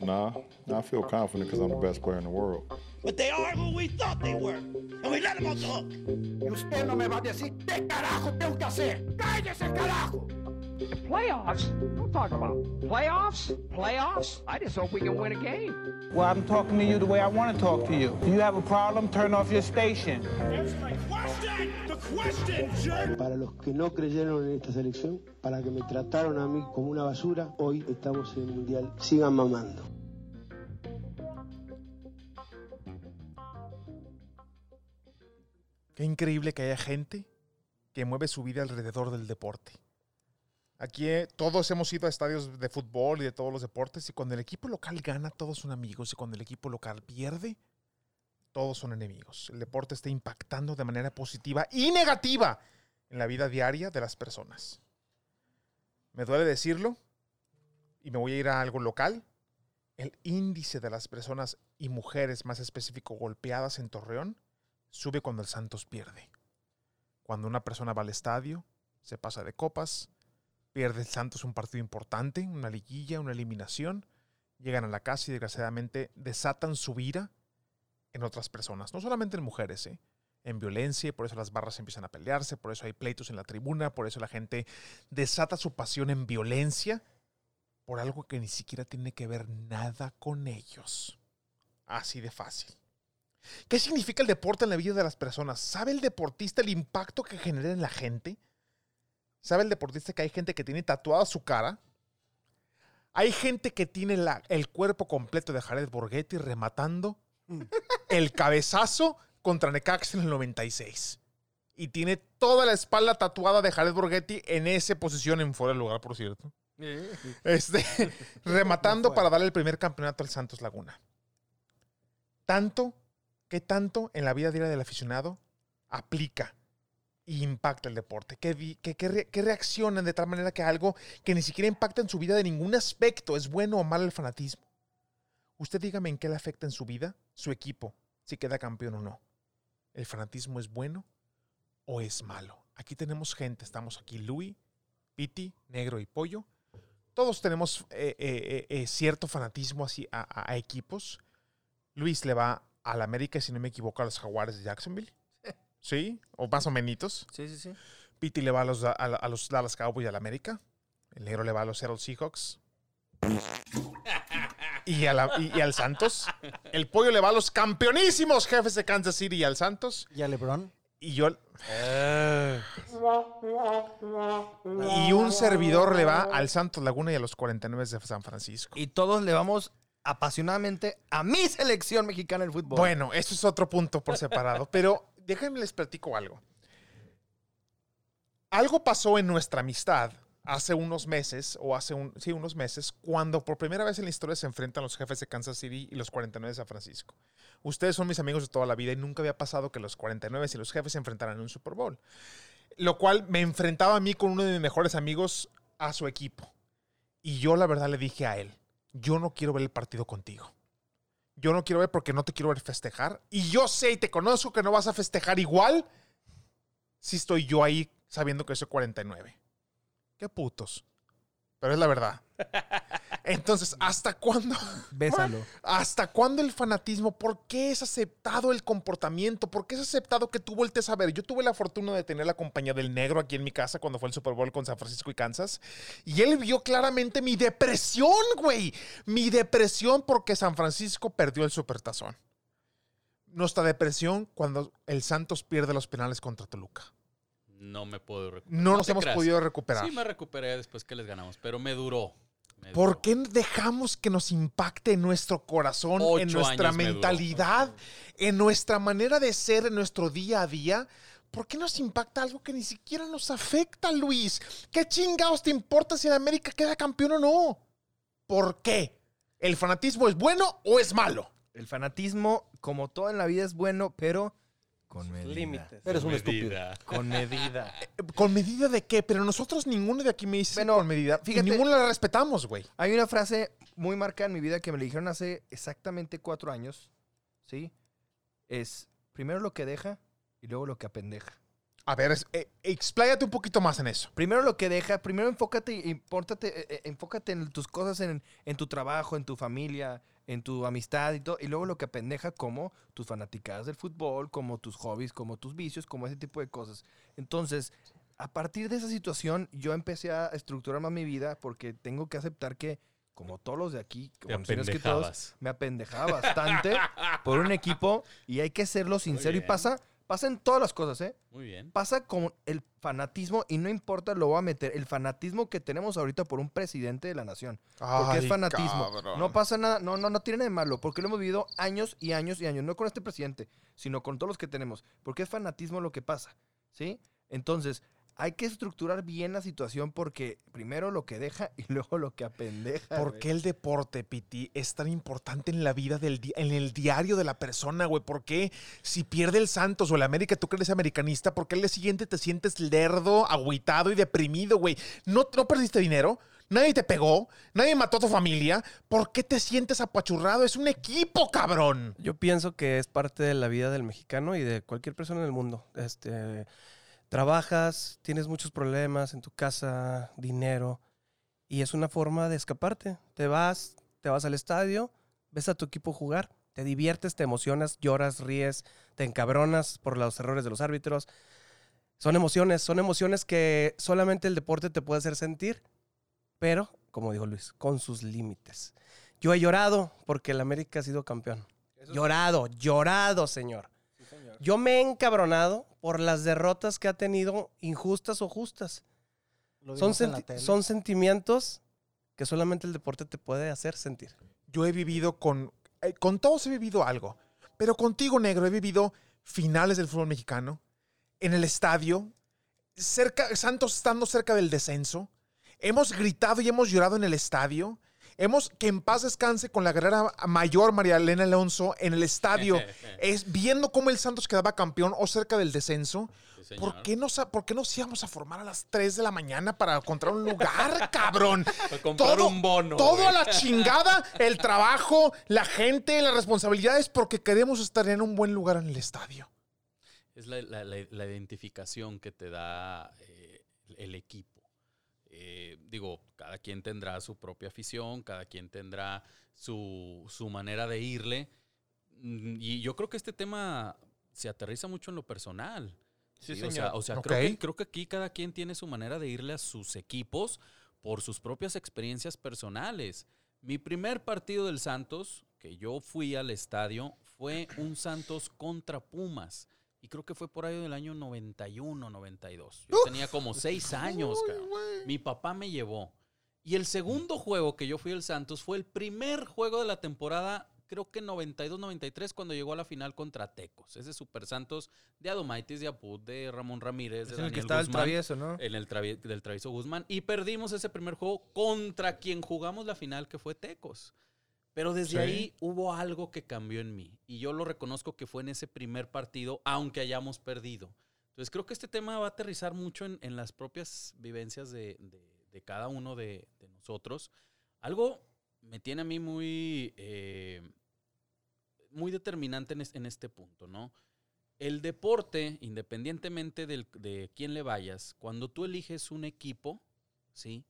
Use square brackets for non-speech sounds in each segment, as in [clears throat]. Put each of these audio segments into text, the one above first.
Nah, I feel confident because I'm the best player in the world. But they are who we thought they were. And we let them off the hook. Y usted no me va a decir qué carajo tengo que hacer. ¡Cállese, carajo! Playoffs? Don't talk about playoffs. Playoffs? I just hope we can win a game. Well, I'm talking to you the way I want to talk to you. Do you have a problem? Turn off your station. Answer my question! Para los que no creyeron en esta selección, para que me trataron a mí como una basura, hoy estamos en el Mundial. Sigan mamando. Qué increíble que haya gente que mueve su vida alrededor del deporte. Aquí eh, todos hemos ido a estadios de fútbol y de todos los deportes y cuando el equipo local gana todos son amigos y cuando el equipo local pierde todos son enemigos. El deporte está impactando de manera positiva y negativa en la vida diaria de las personas. Me duele decirlo y me voy a ir a algo local. El índice de las personas y mujeres más específico golpeadas en Torreón sube cuando el Santos pierde. Cuando una persona va al estadio, se pasa de copas, pierde el Santos un partido importante, una liguilla, una eliminación, llegan a la casa y desgraciadamente desatan su ira en otras personas, no solamente en mujeres, ¿eh? en violencia, por eso las barras empiezan a pelearse, por eso hay pleitos en la tribuna, por eso la gente desata su pasión en violencia, por algo que ni siquiera tiene que ver nada con ellos. Así de fácil. ¿Qué significa el deporte en la vida de las personas? ¿Sabe el deportista el impacto que genera en la gente? ¿Sabe el deportista que hay gente que tiene tatuada su cara? Hay gente que tiene el cuerpo completo de Jared Borghetti rematando [laughs] el cabezazo contra Necaxa en el 96. Y tiene toda la espalda tatuada de Jared Borghetti en esa posición en fuera de lugar, por cierto. Este, [laughs] rematando para darle el primer campeonato al Santos Laguna. Tanto, que tanto en la vida diaria del aficionado aplica y impacta el deporte? ¿Qué, qué reaccionan de tal manera que algo que ni siquiera impacta en su vida de ningún aspecto es bueno o malo el fanatismo? Usted dígame en qué le afecta en su vida su equipo, si queda campeón o no. ¿El fanatismo es bueno o es malo? Aquí tenemos gente, estamos aquí Louis, Piti, Negro y Pollo. Todos tenemos eh, eh, eh, eh, cierto fanatismo así a, a- a equipos. Luis le va al América, si no me equivoco, a los Jaguares de Jacksonville. [laughs] ¿Sí? O más o menos. Sí, sí, sí. Piti le va a los, a, a los Dallas Cowboys y al América. El negro le va a los Seattle Seahawks. [laughs] Y, a la- y- y al Santos. El pollo le va a los campeonísimos jefes de Kansas City y al Santos. ¿Y a LeBron? Y yo. Y un servidor le va al Santos Laguna y a los 49 de San Francisco. Y todos le vamos apasionadamente a mi selección mexicana del fútbol. Bueno, eso es otro punto por separado. Pero déjenme les platico algo. Algo pasó en nuestra amistad hace unos meses, o hace un, sí, unos meses, cuando por primera vez en la historia se enfrentan los jefes de Kansas City y los 49 de San Francisco. Ustedes son mis amigos de toda la vida y nunca había pasado que los 49 y los jefes se enfrentaran en un Super Bowl. Lo cual me enfrentaba a mí con uno de mis mejores amigos a su equipo. Y yo la verdad le dije a él, yo no quiero ver el partido contigo. Yo no quiero ver porque no te quiero ver festejar. Y yo sé y te conozco que no vas a festejar igual si estoy yo ahí sabiendo que soy 49. Qué putos. Pero es la verdad. Entonces, ¿hasta cuándo? [laughs] Bésalo. ¿Hasta cuándo el fanatismo? ¿Por qué es aceptado el comportamiento? ¿Por qué es aceptado que tú voltees a ver? Yo tuve la fortuna de tener la compañía del negro aquí en mi casa cuando fue el Super Bowl con San Francisco y Kansas. Y él vio claramente mi depresión, güey. Mi depresión porque San Francisco perdió el Supertazón. Nuestra depresión cuando el Santos pierde los penales contra Toluca. No me puedo recuperar. No nos hemos creas. podido recuperar. Sí, me recuperé después que les ganamos, pero me duró. Me ¿Por duró. qué dejamos que nos impacte en nuestro corazón, Ocho en nuestra me mentalidad, en nuestra manera de ser, en nuestro día a día? ¿Por qué nos impacta algo que ni siquiera nos afecta, Luis? ¿Qué chingados te importa si el América queda campeón o no? ¿Por qué? ¿El fanatismo es bueno o es malo? El fanatismo, como todo en la vida, es bueno, pero con medida. Límites. Eres un estúpido. Con medida. [laughs] ¿Con medida de qué? Pero nosotros ninguno de aquí me dice Bueno, con medida. fíjate- ninguno la respetamos, güey. Hay una frase muy marcada en mi vida que me la dijeron hace exactamente cuatro años. ¿Sí? Es primero lo que deja y luego lo que apendeja. A ver, es- eh, expláyate un poquito más en eso. Primero lo que deja, primero enfócate, y impórtate, eh, eh, enfócate en tus cosas, en, en tu trabajo, en tu familia, en tu amistad y todo. Y luego lo que apendeja como tus fanaticadas del fútbol, como tus hobbies, como tus vicios, como ese tipo de cosas. Entonces, a partir de esa situación, yo empecé a estructurar más mi vida porque tengo que aceptar que, como todos los de aquí, Te bueno, si no es que todos, apendejabas. me apendejaba bastante [laughs] por un equipo y hay que serlo sincero. Y pasa, pasa en todas las cosas, ¿eh? Muy bien. pasa con el fanatismo y no importa, lo voy a meter, el fanatismo que tenemos ahorita por un presidente de la nación. Porque es fanatismo. cabrón. No pasa nada, no, no, no tiene nada de malo, porque lo hemos vivido años y años y años, no con este presidente, sino con todos los que tenemos, porque es fanatismo lo que pasa, ¿sí? Entonces, hay que estructurar bien la situación porque primero lo que deja [laughs] y luego lo que apendeja. ¿Por qué el deporte, Piti, es tan importante en la vida del di- en el diario de la persona, güey? ¿Por qué si pierde el Santos o el América, tú que eres americanista, por qué al día siguiente te sientes lerdo, agüitado y deprimido, güey? ¿No, no perdiste dinero? Nadie te pegó, nadie mató a tu familia. ¿Por qué te sientes apachurrado? Es un equipo, cabrón. Yo pienso que es parte de la vida del mexicano y de cualquier persona en el mundo. Este, trabajas, tienes muchos problemas en tu casa, dinero, y es una forma de escaparte. Te vas, te vas al estadio, ves a tu equipo jugar, te diviertes, te emocionas, lloras, ríes, te encabronas por los errores de los árbitros. Son emociones, son emociones que solamente el deporte te puede hacer sentir, pero, como dijo Luis, con sus límites. Yo he llorado porque el América ha sido campeón. Llorado, llorado, señor. Yo me he encabronado por las derrotas que ha tenido, injustas o justas. Son, senti- son sentimientos que solamente el deporte te puede hacer sentir. Yo he vivido con. eh, con todos he vivido algo. Pero contigo, negro, he vivido finales del fútbol mexicano, en el estadio, cerca, Santos estando cerca del descenso. Hemos gritado y hemos llorado en el estadio. Hemos, que en paz descanse con la guerrera mayor María Elena Alonso en el estadio, [laughs] es viendo cómo el Santos quedaba campeón o cerca del descenso. Sí. ¿Por qué, nos, ¿Por qué nos íbamos a formar a las 3 de la mañana para encontrar un lugar, [laughs] cabrón? [laughs] Para comprar un bono, Todo güey. a la chingada, el trabajo, la gente, las responsabilidades, porque queremos estar en un buen lugar en el estadio. Es la, la- la- la identificación que te da eh, el equipo. Eh, digo, cada quien tendrá su propia afición, cada quien tendrá su, su manera de irle. Mm, Y yo creo que este tema se aterriza mucho en lo personal. Sí, Sí, o sea, o sea, creo, que, creo que aquí cada quien tiene su manera de irle a sus equipos por sus propias experiencias personales. Mi primer partido del Santos, que yo fui al estadio, fue un Santos contra Pumas. Y creo que fue por ahí del año 91, 92. Yo tenía como seis años, cabrón. Mi papá me llevó. Y el segundo juego que yo fui al Santos fue el primer juego de la temporada, creo que 92-93, cuando llegó a la final contra Tecos. Ese Super Santos de Adomaitis, de Apud, de Ramón Ramírez, de Es en el que estaba el travieso, ¿no? en el del travieso Guzmán. Y perdimos ese primer juego contra quien jugamos la final, que fue Tecos. Pero desde Sí. ahí hubo algo que cambió en mí. Y yo lo reconozco que fue en ese primer partido, aunque hayamos perdido. Entonces creo que este tema va a aterrizar mucho en, en las propias vivencias de, de- de cada uno de, de nosotros. Algo me tiene a mí muy, eh, muy determinante en, es- en este punto, ¿no? El deporte, independientemente del- de quién le vayas, cuando tú eliges un equipo, ¿sí?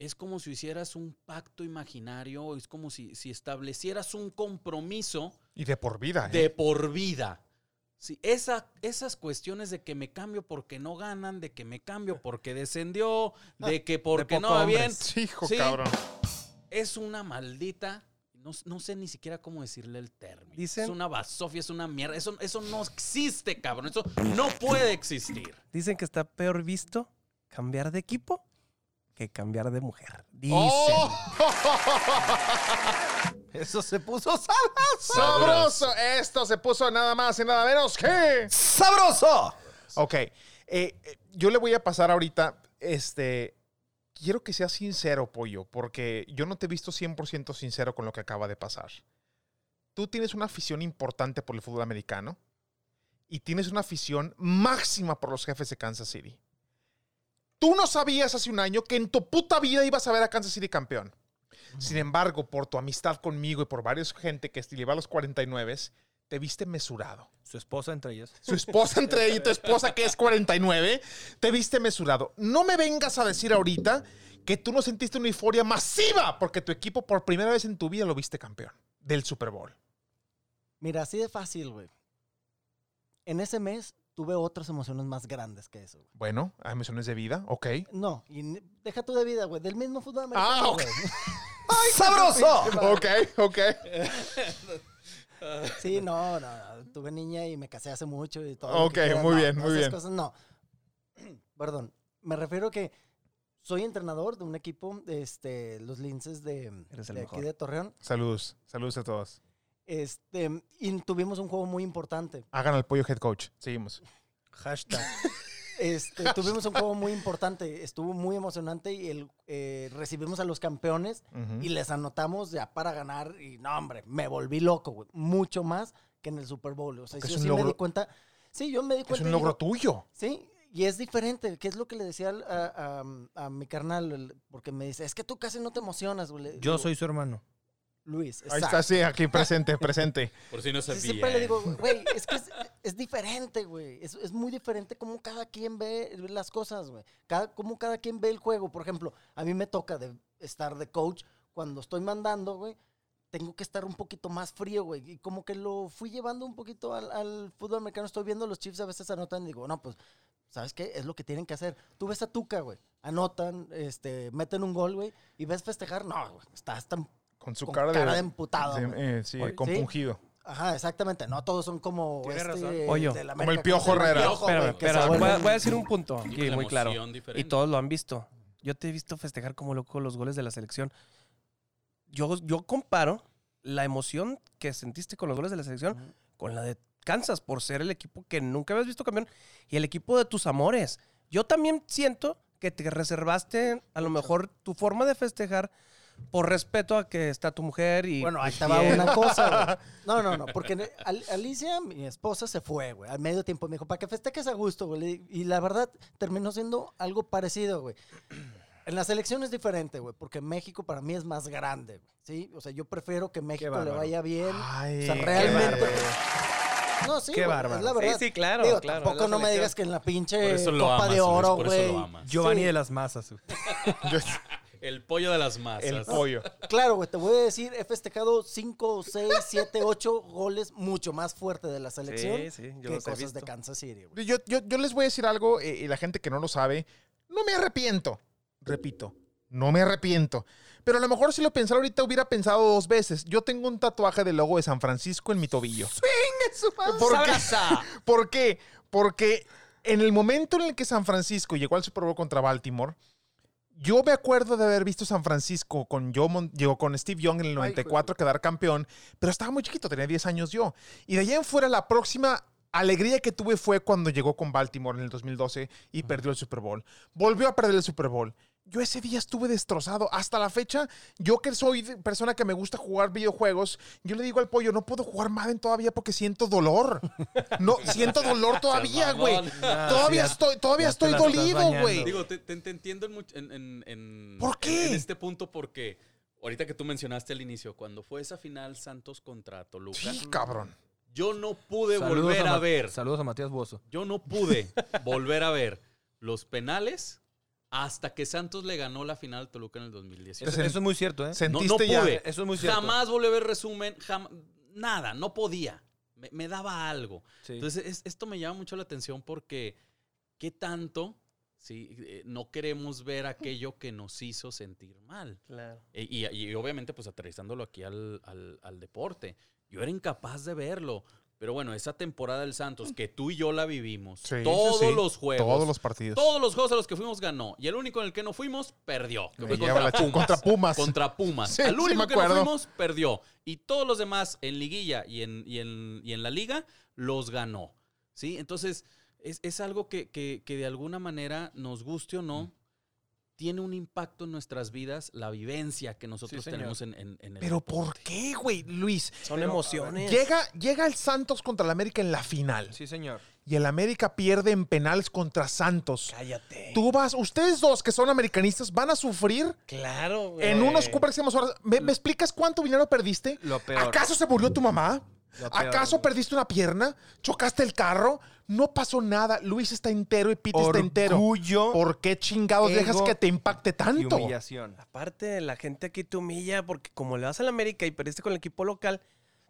Es como si hicieras un pacto imaginario, es como si, si establecieras un compromiso Y de por vida, ¿eh? de por vida. Sí, esa, esas cuestiones de que me cambio porque no ganan, de que me cambio porque descendió, de que porque no va bien, Sí, hijo, Sí. cabrón. es una maldita. No, no sé ni siquiera cómo decirle el término. Dicen- Es una basofia, es una mierda. Eso, eso no existe, cabrón. Eso no puede existir. Dicen que está peor visto cambiar de equipo que cambiar de mujer. Dicen. ¡Oh! [laughs] Eso se puso ¡Sabroso! Esto se puso nada más y nada menos que... sabroso. Ok. eh, eh, yo le voy a pasar ahorita, este... Quiero que seas sincero, Pollo, porque yo no te he visto 100% sincero con lo que acaba de pasar. Tú tienes una afición importante por el fútbol americano y tienes una afición máxima por los jefes de Kansas City. Tú no sabías hace un año que en tu puta vida ibas a ver a Kansas City campeón. Sin embargo, por tu amistad conmigo y por varios gente que le va a los 49, te viste mesurado. Su esposa entre ellas. Su esposa entre ella y tu esposa, que es 49, te viste mesurado. No me vengas a decir ahorita que tú no sentiste una euforia masiva porque tu equipo por primera vez en tu vida lo viste campeón del Super Bowl. Mira, así de fácil, güey. En ese mes tuve otras emociones más grandes que eso. güey. Bueno, hay emociones de vida, ok. No, y deja tú de vida, güey. Del mismo fútbol americano, Ah, ok. güey. [laughs] ¡Sabroso! [laughs] Ok, ok. [laughs] Sí, no, no, no, tuve niña y me casé hace mucho y todo. Ok, quieras, muy no, bien, no, muy esas bien. cosas no. [clears throat] Perdón, me refiero que soy entrenador de un equipo, este, los Linces de, aquí de Torreón. Saludos, saludos a todos. Este, y tuvimos un juego muy importante. Hagan al pollo head coach. Seguimos. Hashtag. Este, tuvimos un juego muy importante, estuvo muy emocionante y el, eh, recibimos a los campeones y les anotamos ya para ganar y no, hombre, me volví loco, güey. Mucho más que en el Super Bowl. O sea, yo es un sí me di cuenta. Sí, yo me di Es cuenta. un y logro digo, tuyo. Sí, y es diferente, que es lo que le decía a, a- a mi carnal, porque me dice, es que tú casi no te emocionas, güey. Yo digo, soy su hermano. Luis. Ahí está, sí, aquí presente, presente. Por si no se Sí, siempre le digo, güey, es que es, es diferente, güey. Es, es muy diferente cómo cada quien ve las cosas, güey. Cada, cómo cada quien ve el juego. Por ejemplo, a mí me toca de estar de coach cuando estoy mandando, güey. Tengo que estar un poquito más frío, güey. Y como que lo fui llevando un poquito al, al fútbol americano. Estoy viendo los Chiefs a veces anotan y digo, no, pues, ¿sabes qué? Es lo que tienen que hacer. Tú ves a Tuca, güey. Anotan, este, meten un gol, güey. Y ves festejar. No, güey. Estás tan Con su Con cara, cara de, de emputado, Sí, eh, sí, Oye, compungido. Ajá, exactamente. No todos son como este razón. Pollo. del Como América, el Piojo? Herrera. Se espérame, voy, a, voy a decir un punto aquí muy claro. Y todos lo han visto. Yo te he visto festejar como loco los goles de la selección. Yo, yo comparo la emoción que sentiste con los goles de la selección con la de Kansas por ser el equipo que nunca habías visto campeón y el equipo de tus amores. Yo también siento que te reservaste a lo mejor tu forma de festejar por respeto a que está tu mujer y Bueno, ahí estaba bien. una cosa, güey. [laughs] No, no, no, porque Al- Alicia, mi esposa, se fue, güey. Al medio tiempo me dijo, para que festejes a gusto, güey. Y la verdad, terminó siendo algo parecido, güey. En la selección es diferente, güey, porque México para mí es más grande, güey, ¿sí? O sea, yo prefiero que México le vaya bien. Ay, o sea, realmente... No, sí, Qué bárbaro. es la Sí, verdad. sí, claro, Digo, claro, tampoco no me digas que en la pinche Copa amas, de Oro, güey. Giovanni Sí. de las masas. [laughs] El pollo de las masas. El pollo. Claro, güey, te voy a decir, he festejado 5, 6, 7, 8 goles mucho más fuerte de la selección Sí, sí, yo que los he cosas de. Kansas City, güey. Yo, yo, yo les voy a decir algo, eh, y la gente que no lo sabe, no me arrepiento. Repito, no me arrepiento. Pero a lo mejor si lo pensara ahorita hubiera pensado dos veces. Yo tengo un tatuaje del logo de San Francisco en mi tobillo. ¿Por qué? [laughs] ¿Por qué? Porque en el momento en el que San Francisco llegó al Super Bowl contra Baltimore, yo me acuerdo de haber visto San Francisco con, Mon- llegó con Steve Young en el 94 quedar campeón, pero estaba muy chiquito, tenía 10 años yo. Y de allá en fuera la próxima alegría que tuve fue cuando llegó con Baltimore en el 2012 y perdió el Super Bowl. Volvió a perder el Super Bowl. Yo ese día estuve destrozado. Hasta la fecha, yo que soy persona que me gusta jugar videojuegos, yo le digo al pollo, no puedo jugar Madden todavía porque siento dolor. [laughs] No, siento dolor todavía, Nah, Todavía estoy, todavía estoy dolido, güey. Digo, te, te- te entiendo en, en- en- ¿Por qué? En, este punto porque ahorita que tú mencionaste al inicio, cuando fue esa final Santos contra Toluca, Sí, cabrón. yo no pude Saludos volver a, Ma- ver, Saludos a Matías Bozo. yo no pude volver a ver los penales hasta que Santos le ganó la final a Toluca en el 2018. Eso, eso es muy cierto, ¿eh? No, Sentiste no pude. Eso es muy cierto. Jamás volví a ver resumen, jam- nada, no podía. Me, me daba algo. Sí. Entonces, es- esto me llama mucho la atención porque qué tanto sí, Eh, no queremos ver aquello que nos hizo sentir mal. Claro. E- Y, y obviamente, pues aterrizándolo aquí al, al- al deporte. Yo era incapaz de verlo. Pero bueno, esa temporada del Santos, que tú y yo la vivimos, Sí, todos sí, los juegos, Todos los partidos. todos los juegos a los que fuimos ganó. Y el único en el que no fuimos, perdió. Que fue contra, Pumas. contra Pumas. Contra Pumas. [laughs] Sí, sí único que no fuimos, perdió. Y todos los demás en liguilla y en, y en, y en la liga, los ganó. ¿Sí? Entonces, es, es algo que, que- que de alguna manera, nos guste o no, tiene un impacto en nuestras vidas, la vivencia que nosotros tenemos en, en- en el Pero deporte. ¿por qué, güey, Luis? Son emociones. Llega, llega el Santos contra el América en la final. Sí, señor. Y el América pierde en penales contra Santos. Cállate. Tú vas, ustedes dos que son americanistas van a sufrir Claro, güey. en unos próximas horas. ¿Me, me explicas cuánto dinero perdiste? Lo peor. ¿Acaso se murió tu mamá? Lo peor, ¿Acaso güey. perdiste una pierna? ¿Chocaste el carro? No pasó nada. Luis está entero y Pete está entero. Orgullo ¿Por qué chingados dejas que te impacte y tanto? humillación. Aparte, la gente aquí te humilla porque como le vas a la América y perdiste con el equipo local,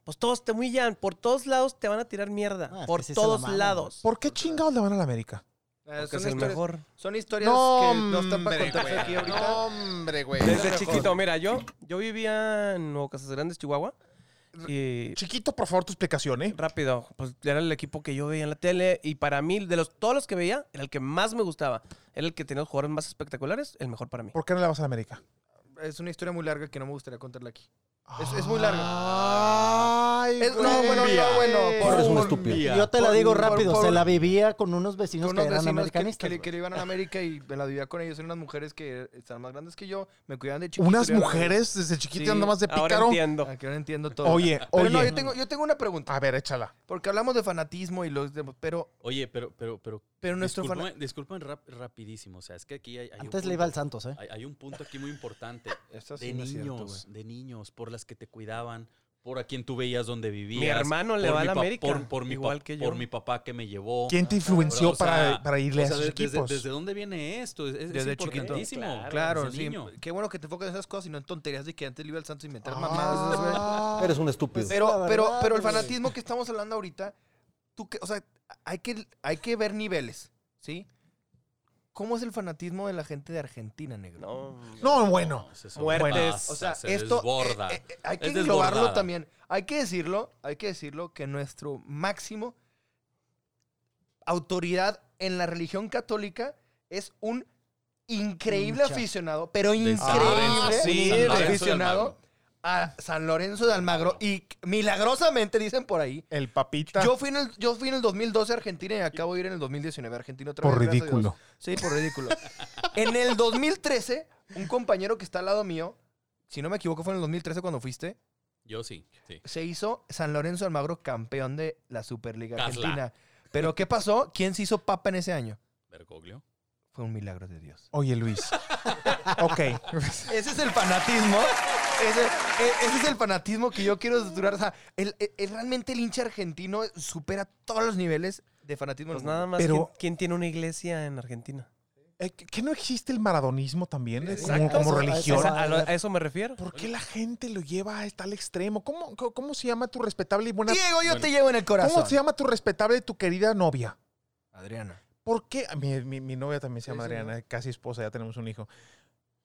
pues todos te humillan. Por todos lados te van a tirar mierda. Ah, es por que sí se la todos maman, lados. ¿Por qué chingados le van a la América? Eh, Porque es el historias- mejor. Son historias No, que no están para hombre, contarse güey. aquí ahorita. No, hombre, güey. Desde chiquito, mira, yo, yo vivía en Nuevo Casas Grandes, Chihuahua. Y Chiquito, por favor, tu explicación, ¿eh? rápido, pues era el equipo que yo veía en la tele. Y para mí, de los, todos los que veía, era el que más me gustaba. Era el que tenía los jugadores más espectaculares, el mejor para mí. ¿Por qué no le vas a la América? Es una historia muy larga que no me gustaría contarla aquí. Es, es muy larga. Ay, Es- no, bueno, no, bueno, por- Eres un por- estúpido. Yo te la por- digo por- rápido, por- se la vivía con unos vecinos Con que eran vecinos que, americanistas. que, le- güey. que le iban a la América y me la vivía con ellos. Eran unas mujeres que están más grandes que yo, me cuidaban de chiquito. Unas mujeres desde chiquito Sí, más de Ahora pícaro. entiendo. Ah, que ahora entiendo todo. Oye, Pero oye. no, yo tengo, yo tengo una pregunta. A ver, échala. Porque hablamos de fanatismo y los de- pero, Oye, pero, pero, pero. Pero nuestro discúlpame, fanatismo. discúlpame rap- rapidísimo. O sea, es que aquí hay. Antes le iba al Santos, ¿eh? Hay, hay un punto aquí muy importante. [laughs] Eso sí de no es cierto, niños, de niños, por las que te cuidaban, por a quien tú veías donde vivías. Mi hermano le va a la América, Por, por mi igual pa- que yo. Por mi papá que me llevó. ¿Quién te influenció O sea, para, para irle o sea, a esos de- desde, equipos? desde dónde viene esto? Es, es Desde chiquito. importantísimo. Claro, desde sí. niño. Qué bueno que te enfocas en esas cosas y no en tonterías de que antes le iba al Santos y meter Ah. mamadas. Eres un estúpido. la Pero, pero, verdad, pero el fanatismo que estamos hablando ahorita, tú que, o sea, hay que, hay que ver niveles, ¿sí? ¿Cómo es el fanatismo de la gente de Argentina, negro? No, No, bueno. Muertes. O sea, se esto desborda. eh, eh, hay que Es englobarlo desbordada. también. Hay que decirlo, hay que decirlo que nuestro máximo autoridad en la religión católica es un increíble Hincha. aficionado, pero increíble San Lorenzo, sí, San Lorenzo de aficionado. A San Lorenzo de Almagro y milagrosamente dicen por ahí El papita. yo fui, en el, yo fui en el 2012 a Argentina y acabo de ir en el 2019 a Argentina otra Por vez. a ridículo. Sí, por ridículo. [laughs] en el 2013, un compañero que está al lado mío, si no me equivoco fue en el 2013 cuando fuiste, Yo sí, sí. se hizo San Lorenzo de Almagro campeón de la Superliga Casla. Argentina. Pero ¿qué pasó? ¿Quién se hizo papa en ese año? Bergoglio. Fue un milagro de Dios. Oye, Luis. [laughs] ok. Ese es el fanatismo. Ese, e- ese es el fanatismo que yo quiero durar. O sea, el- el- el- realmente el hincha argentino supera todos los niveles de fanatismo. Pues nada más, Pero- ¿quién, quién tiene una iglesia en Argentina? Eh, ¿Que no existe el maradonismo también? eh, Como, Exacto. como Eso- religión. eso- ¿A, eso me refiero? ¿Por qué la gente lo lleva hasta el extremo? ¿Cómo, cómo, cómo se llama tu respetable y buena... Diego, yo Bueno. te llevo en el corazón. ¿Cómo se llama tu respetable y tu querida novia? Adriana. ¿Por qué? Mi, mi- mi novia también se Sí, llama sí, Adriana, casi esposa, ya tenemos un hijo.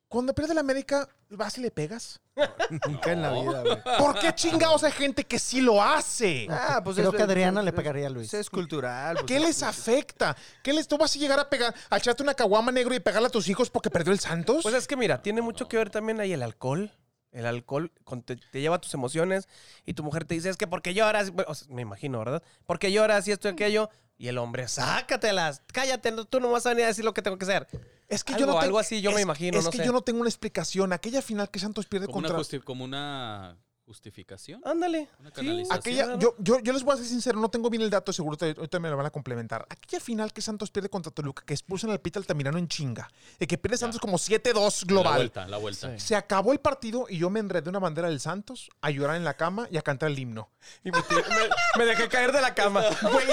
Cuando pierde la América, ¿vas y le pegas? [laughs] Nunca en la vida, güey. ¿Por qué chingados hay gente que sí lo hace? Ah, pues Creo es- que Adriana es- le pegaría a Luis. Eso es cultural. pues, ¿Qué es- les afecta? ¿Qué les tú vas a llegar a pegar, a echarte una caguama negro y pegarle a tus hijos porque perdió el Santos? Pues es que mira, tiene mucho que ver también ahí el alcohol. El alcohol te, te lleva tus emociones y tu mujer te dice, es que porque lloras, o sea, me imagino, ¿verdad? Porque lloras y esto y aquello. Y el hombre, sácatelas, cállate, no- tú no vas a venir a decir lo que tengo que hacer. es que algo- yo no te- algo así yo me es- imagino, Es no que sé. yo no tengo una explicación. Aquella final que Santos pierde Como una, contra... justi- como una justificación. Ándale. Una sí, canalización. Aquella, yo, yo, yo les voy a ser sincero, no tengo bien el dato, seguro te- ahorita me lo van a complementar. Aquella final que Santos pierde contra Toluca, que expulsan al Pita Altamirano en chinga, y que pierde Santos como 7-2 La global. vuelta, la vuelta. Se acabó el partido y yo me enredé una bandera del Santos a llorar en la cama y a cantar el himno. Y me- me dejé caer de la cama. Güey,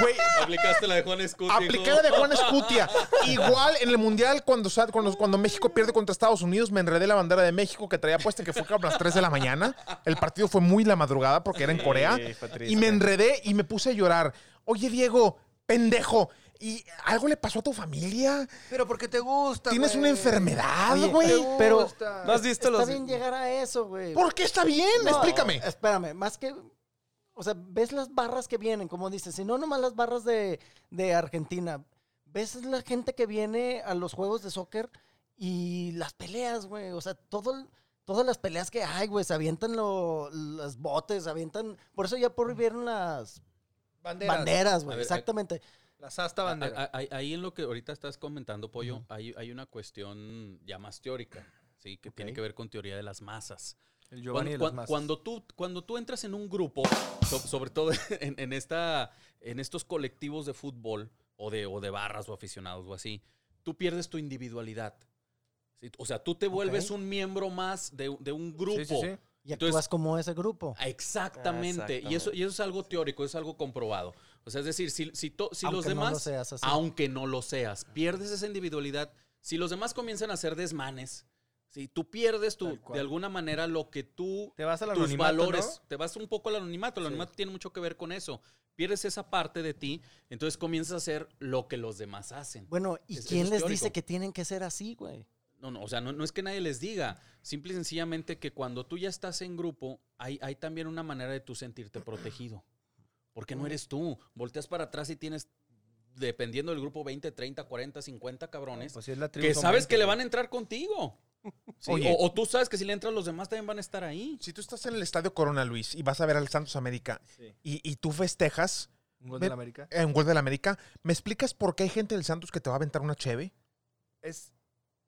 güey, Aplicaste la de Juan Escuti. Apliqué la de Juan Escutia. Igual en el Mundial, cuando, sa- cuando, cuando México pierde contra Estados Unidos, me enredé la bandera de México que traía puesta, que fue como a las 3 de la mañana. El partido fue muy la madrugada porque era en Corea. Sí. Y me enredé y me puse a llorar. Oye, Diego, pendejo. ¿Y algo le pasó a tu familia? Pero porque te gusta, ¿Tienes una enfermedad, güey? Pero-. ¿No has visto Está los...? bien llegar a eso, güey. ¿Por qué está bien? No, Explícame. Espérame, más que. O sea, ves las barras que vienen, como dices, si no nomás las barras de, de Argentina. Ves la gente que viene a los juegos de soccer y las peleas, güey. O sea, todo, todas las peleas que hay, güey. Se avientan lo- los botes, se avientan. Por eso ya prohibieron las Banderas. güey. ver, Exactamente. La sasta bandera. A- a- a- Ahí en lo que ahorita estás comentando, Pollo, hay, hay una cuestión ya más teórica, ¿sí? Que tiene que ver con teoría de las masas. El Giovanni Cuando, las cuan- masas. cuando tú, cuando tú entras en un grupo, so- sobre todo [laughs] en, en esta, en estos colectivos de fútbol o de, o de barras o aficionados o así, tú pierdes tu individualidad. ¿sí? O sea, tú te vuelves un miembro más de, de un grupo. Sí, sí. Y actúas como ese grupo. Exactamente. y, eso, y eso es algo teórico, es algo comprobado. O sea, es decir, si, si, to- si los Aunque no demás, lo seas aunque no lo seas, pierdes esa individualidad, si los demás comienzan a hacer desmanes, si tú pierdes tu, de alguna manera lo que tú, Te vas al tus valores, ¿no? te vas un poco al anonimato, el anonimato tiene mucho que ver con eso. Pierdes esa parte de ti, entonces comienzas a hacer lo que los demás hacen. Bueno, ¿y Es- quién es les teórico. dice que tienen que ser así, güey? No, no, o sea, no, no es que nadie les diga. Simple y sencillamente que cuando tú ya estás en grupo, hay, hay también una manera de tú sentirte protegido. Porque no eres tú. Volteas para atrás y tienes, dependiendo del grupo, 20, 30, 40, 50 cabrones. Pues si es la tribu, que sabes 20, que le van a entrar contigo. Sí, Oye. o, o tú sabes que si le entran los demás también van a estar ahí. Si tú estás en el Estadio Corona Luis y vas a ver al Santos América y, y tú festejas ¿Un gol de la América? en gol del América, ¿me explicas por qué hay gente del Santos que te va a aventar una cheve? Es,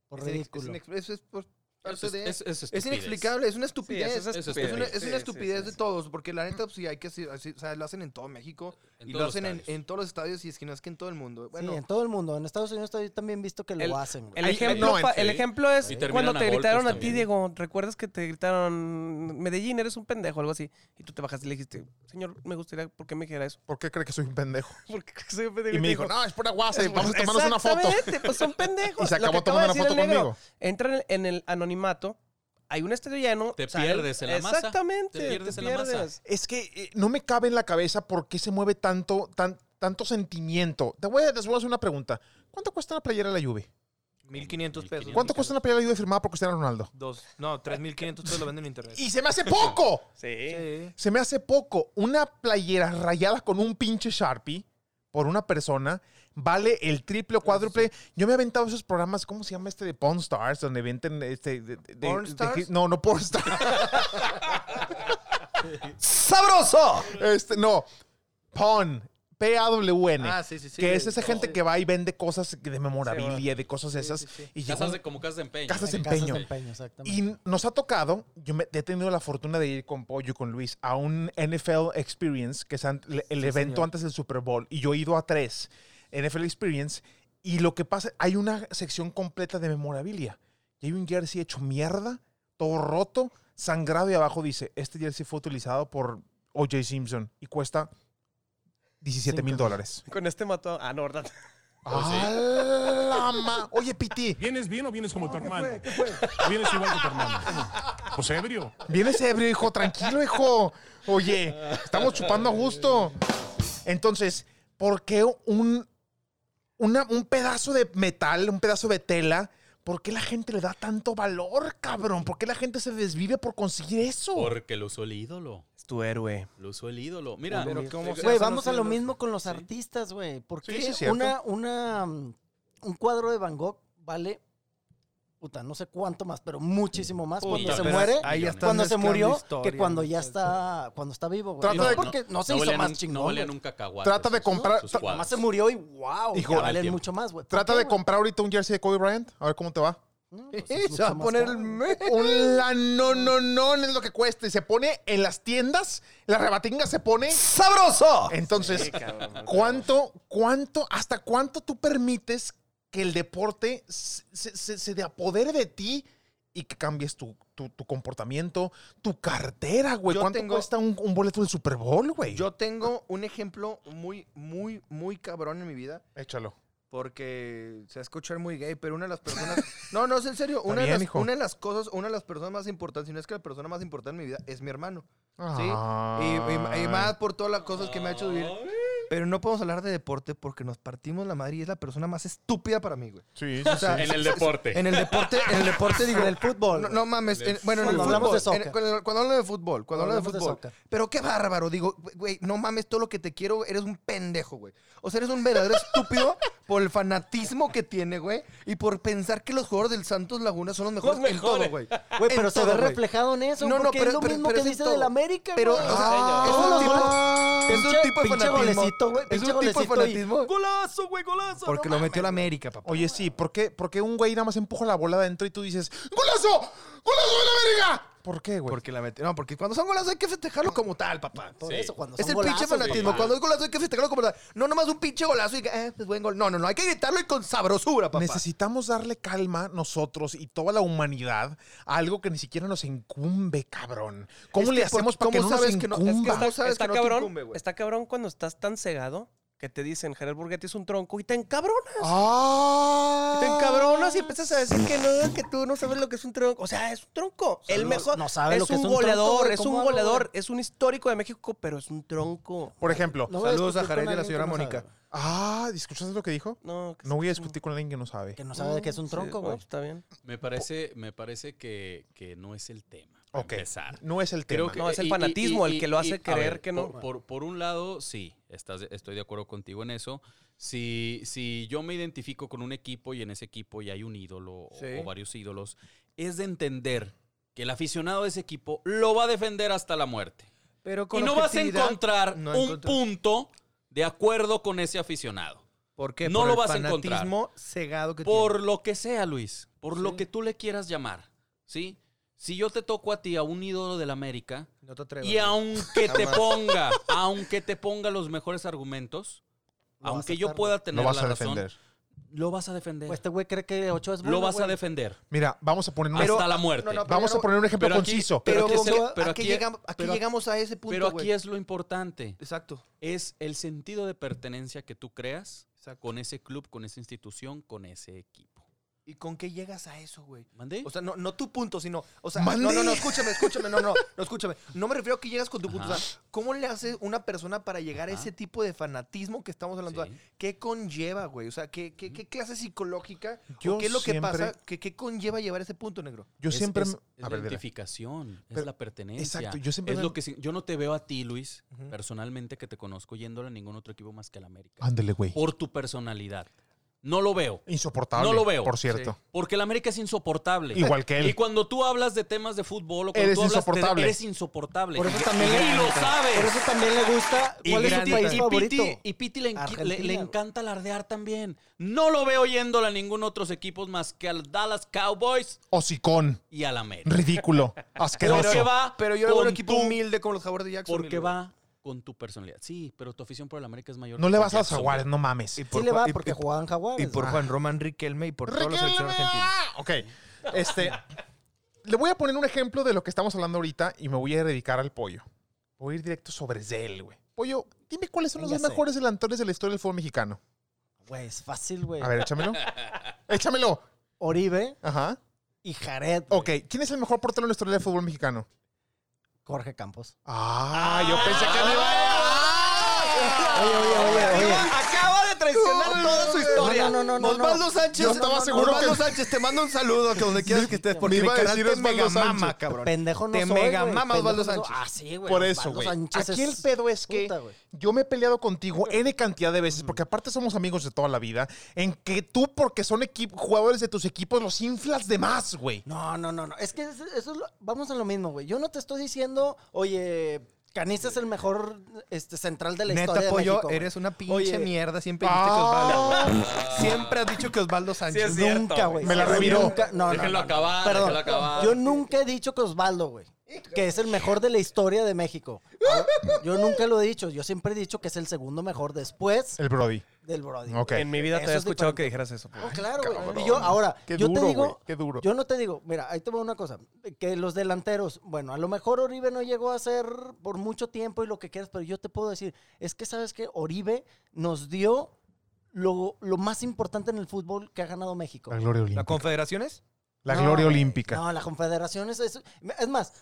Por es ridículo. es inex- eso es por parte Eso es- de- es- es es estupidez. inexplicable, es una estupidez. es es, estupidez. una, es una Sí, sí, estupidez sí, de todos, porque la neta, pues, sí, hay que así, o sea, lo hacen en todo México y lo hacen en, todos los estadios y es que no es que en todo el mundo. Bueno, sí, en todo el mundo. En Estados Unidos también he visto que lo El- hacen, güey. El ejemplo, no, el ejemplo es Y cuando te gritaron a ti. Diego. ¿Recuerdas que te gritaron, Medellín, eres un pendejo, algo así? Y tú te bajaste y le dijiste, señor, me gustaría, ¿por qué me dijera eso? ¿Por qué cree que soy un pendejo? [laughs] Porque soy un pendejo. Y me dijo, no, es pura guasa, vamos a tomarnos una foto. Exactamente, pues son [laughs] pendejos. Y se acabó tomando una foto conmigo. Entran en el anonimato, hay un estadio lleno. Te pierdes en la masa. Exactamente. Te pierdes en la masa. Es que eh, no me cabe en la cabeza por qué se mueve tanto, tan, tanto sentimiento. Te voy, a, les voy a hacer una pregunta. ¿Cuánto cuesta una playera de la Juve? 1500 pesos. ¿Cuánto cuesta una playera de la Juve firmada por Cristiano Ronaldo? Dos. No, 3500 pesos lo venden en internet. Y se me hace poco. [laughs] Sí. Se me hace poco. Una playera rayada con un pinche Sharpie por una persona vale el triple o cuádruple. Yo me he aventado esos programas, ¿cómo se llama este de Pawn Stars? Donde venden este... De, de- de- ¿Porn de- Stars? no, no Porn Stars. [laughs] ¡Sabroso! este, no. Pawn. P-A-W-N. Ah, sí, sí, sí. que es esa Sí. gente que va y vende cosas de memorabilia, de cosas esas. sí, sí. Y Casas de, como casas de empeño. Casas de En casas empeño. de empeño, exactamente. Y nos ha tocado, yo me, he tenido la fortuna de ir con Pollo y con Luis a un NFL Experience, que es el, evento señor. antes del Super Bowl, y yo he ido a tres NFL Experience, y lo que pasa, hay una sección completa de memorabilia. Y hay un jersey hecho mierda, todo roto, sangrado, y abajo dice, este jersey fue utilizado por O.J. Simpson, y cuesta 17 mil dólares. Con este mató. Ah, no, ¿verdad? [laughs] ¡A la ma- Oye, Piti, ¿Vienes bien o vienes como tu hermano? ¿Vienes igual que tu hermano? Pues ebrio. Vienes ebrio, hijo. Tranquilo, hijo. Oye, estamos chupando a gusto. Entonces, ¿por qué un, una- un pedazo de metal, un pedazo de tela, por qué la gente le da tanto valor, cabrón? ¿Por qué la gente se desvive por conseguir eso? Porque lo usó el ídolo. Es tu héroe. Lo usó el ídolo. Mira, Pero ¿cómo se Güey, hacen vamos a lo ídolos? mismo con los artistas, güey. ¿Por Sí, qué sí, es cierto. una, una, mm, un cuadro de Van Gogh vale, puta, no sé cuánto más, pero muchísimo más cuando se muere, Ahí ya están cuando se mezclando murió, historia, que cuando ya está, cuando está vivo, güey. Trata No, de- porque no se hizo más un- chingón. No valían güey. un cacahuate. Trata de sus- comprar- sus tra- cuadros. Nomás se murió y wow, Hijo, ya al valen tiempo. mucho más, güey. ¿Por Trata qué, de güey? comprar ahorita un jersey de Kobe Bryant. A ver cómo te va. No, [laughs] pues es Se mucho va a más poner caro, el güey. me- Un la no, no, no es lo que cuesta. Y se pone en las tiendas, la rebatinga se pone. ¡Sabroso! Entonces, ¿cuánto, cuánto, hasta cuánto tú permites que el deporte se, se- se- de apodere de ti y que cambies tu, tu- tu comportamiento, tu cartera, güey? Yo ¿Cuánto tengo- cuesta un, un boleto del Super Bowl, güey? Yo tengo un ejemplo muy, muy, muy cabrón en mi vida. Échalo. Porque se va a escuchar muy gay, pero una de las personas. [laughs] No, no, es en serio. Una, bien, de las, hijo. una de las cosas, una de las personas más importantes, si no es que la persona más importante en mi vida, es mi hermano. ¿Sí? Y, y- y más por todas las cosas que me ha hecho vivir. Pero no podemos hablar de deporte porque nos partimos la madre y es la persona más estúpida para mí, güey. Sí, O sea, En el deporte. En el deporte, en el deporte digo. En el fútbol, No, mames. en- bueno, en el Cuando fútbol. hablamos de en- soccer. cuando, cuando hablo de fútbol. Cuando Cuando hablo de de fútbol. soccer. Pero qué bárbaro. Digo, güey, no mames, todo lo que te quiero, eres un pendejo, güey. O sea, eres un verdadero [laughs] estúpido por el fanatismo que tiene, güey. Y por pensar que los jugadores del Santos Laguna son los mejores, Los en todo, mejores. güey. [laughs] Güey, pero se ve reflejado en eso, No, no, porque pero- es lo pero- mismo pero que dice del América, Pero, güey. o sea, es un tipo, goles- es un tipo de fanatismo. güey, Es un tipo de y- fanatismo. Golazo, güey, golazo. Porque no lo metió la mames, América, papá. Oye, sí, ¿por qué, por qué un güey nada más empuja la bola adentro y tú dices, ¡Golazo! ¡Golazo de la verga! ¿Por qué, güey? Porque la mete. No, porque cuando son golazos hay que festejarlo como tal, papá. Por Sí. eso, cuando Es el pinche fanatismo. Cuando es golazo hay que festejarlo como tal. No nomás un pinche golazo y que, eh, pues buen gol. No, no, no. Hay que gritarlo y con sabrosura, papá. Necesitamos darle calma nosotros y toda la humanidad a algo que ni siquiera nos incumbe, cabrón. ¿Cómo Es le que, ¿por- hacemos para que cómo no nos sabes que no- es que incumba? ¿Cómo sabes está que no te cabrón, incumbe, güey? está cabrón cuando estás tan cegado que te dicen Jared Burgetti es un tronco y te encabronas. ¡Ah! Y te encabronas y empiezas a decir que no, que tú no sabes lo que es un tronco. O sea, es un tronco. sea, el mejor. no sabe es lo que un es un tronco, goleador, güey, es ¿cómo un goleador, es un histórico de México, pero es un tronco. Por ejemplo. No Saludos a Jared y a la señora no Mónica. sabe. Ah, ¿escuchaste lo que dijo? No, que No voy a discutir con alguien que no sabe. Que no sabe de qué es un tronco, güey. Está bien. Me parece, me parece que, que no es el tema. Ok. empezar. No es el Creo tema. que- No, es el y- y- fanatismo el que lo hace creer ver, que no. Por, por- por un lado, sí, estás, estoy de acuerdo contigo en eso. Si, si yo me identifico con un equipo y en ese equipo ya hay un ídolo o- Sí. o varios ídolos, es de entender que el aficionado de ese equipo lo va a defender hasta la muerte. Pero Y no vas a encontrar no un punto de acuerdo con ese aficionado. ¿Por qué? no Por lo el vas a encontrar. cegado que Por tiene. lo que sea, Luis. Por lo que tú le quieras llamar. ¿Sí? Si yo te toco a ti, a un ídolo del América, No te atrevas. y aunque te Jamás. ponga, aunque te ponga los mejores argumentos, aunque yo pueda tener Lo vas la a razón, defender. lo vas a defender. Pues este güey cree que Ochoa es bueno, lo vas a defender. Mira, vamos a poner un hasta ejemplo- la muerte. no, no, Vamos a poner un ejemplo pero aquí- conciso. Pero, aquí ¿con es- qué- pero ¿a qué aquí- llegamos, a qué pero- llegamos a ese punto, Pero aquí güey? es lo importante. Exacto. Es el sentido de pertenencia que tú creas Exacto. con ese club, con esa institución, con ese equipo. ¿Y con qué llegas a eso, güey? ¿Mandé? O sea, no, no tu punto, sino. O sea, no, no, no, escúchame, escúchame, no, no, no, escúchame. No me refiero a que llegas con tu punto. O sea, ¿cómo le hace una persona para llegar a ese tipo de fanatismo que estamos hablando? Sí. ¿Qué conlleva, güey? O sea, ¿qué, qué, qué clase psicológica? o Yo ¿Qué es lo que pasa? ¿Qué, ¿Qué conlleva llevar ese punto, negro? Yo Es- siempre... es, me- es a la ver, identificación, Pero- es la pertenencia. exacto, yo siempre es me- lo que yo no te veo a ti, Luis, personalmente que te conozco yéndole a ningún otro equipo más que al América. Ándele, güey. Por tu personalidad. No lo veo. Insoportable. No lo veo. Por cierto. Porque el América es insoportable. Igual que él. Y cuando tú hablas de temas de fútbol o cuando Eres tú hablas de- insoportable. eres insoportable. Por eso Y- también y, le- lo sabes. Por eso también le gusta. Y ¿Cuál es su país Y favorito? Piti, y Piti le, encanta alardear también. No lo veo yéndole a ningún otros equipos más que al Dallas Cowboys Hocicón. y al América. Ridículo. Asqueroso. Porque va Pero yo era un con equipo humilde como los jaguares de Jackson. Porque va con tu personalidad. Sí, pero tu afición por el América es mayor. No que le vas a los jaguares, no mames. Y Sí le va y- porque y- jugaban jaguares. Y por Ah. Juan Román Riquelme y por toda la selección argentina. Ok. Este. le voy a poner un ejemplo de lo que estamos hablando ahorita y me voy a dedicar al pollo. Voy a ir directo sobre Zell, güey. Pollo, dime cuáles son los Ya dos sé. mejores delanteros de la historia del fútbol mexicano. Güey, es fácil, güey. A ver, échamelo. Échamelo. Oribe Ajá. y Jared. güey. Ok, ¿quién es el mejor portero en la historia del fútbol mexicano? Jorge Campos. Ah, yo pensé que no iba Oye, oye, oye, oye. Traicionar toda su historia. No, no, no. Osvaldo Sánchez. Yo estaba seguro Osvaldo Sánchez, te mando un saludo que donde quieras que estés. Porque mi a canal te mega mama, cabrón. Pendejo no Te mega mama Osvaldo Sánchez. Ah, sí, güey. Por eso, güey. Aquí el pedo es que yo me he peleado contigo N cantidad de veces, porque aparte somos amigos de toda la vida, en que tú, porque son jugadores de tus equipos, los inflas de más, güey. No, no, no, no. Es que eso, eso es lo- vamos a lo mismo, güey. Yo no te estoy diciendo, oye, Canista es el mejor este, central de la Neta, historia de pollo, México. güey. eres una pinche Oye. mierda. Siempre dijiste que Osvaldo. Ah, Siempre has dicho que Osvaldo Sánchez. nunca, güey. Me la reviró. nunca- no, no, no, no. acabar, Perdón. déjenlo acabar. Yo nunca he dicho que Osvaldo, güey, [laughs] que es el mejor de la historia de México. Yo nunca lo he dicho. Yo siempre he dicho que es el segundo mejor después El Brody. del Brody. Ok. En mi vida te Eso había es escuchado que dijeras eso. Oh, claro, güey. Y yo, ahora, Qué yo duro, te digo, güey, qué duro. yo no te digo, mira, ahí te voy a una cosa, que los delanteros, bueno, a lo mejor Oribe no llegó a ser por mucho tiempo y lo que quieras, pero yo te puedo decir, es que sabes que Oribe nos dio lo, lo más importante en el fútbol que ha ganado México. La gloria ¿La olímpica. Confederaciones? La No, gloria olímpica. No, la Confederación es, es, es más,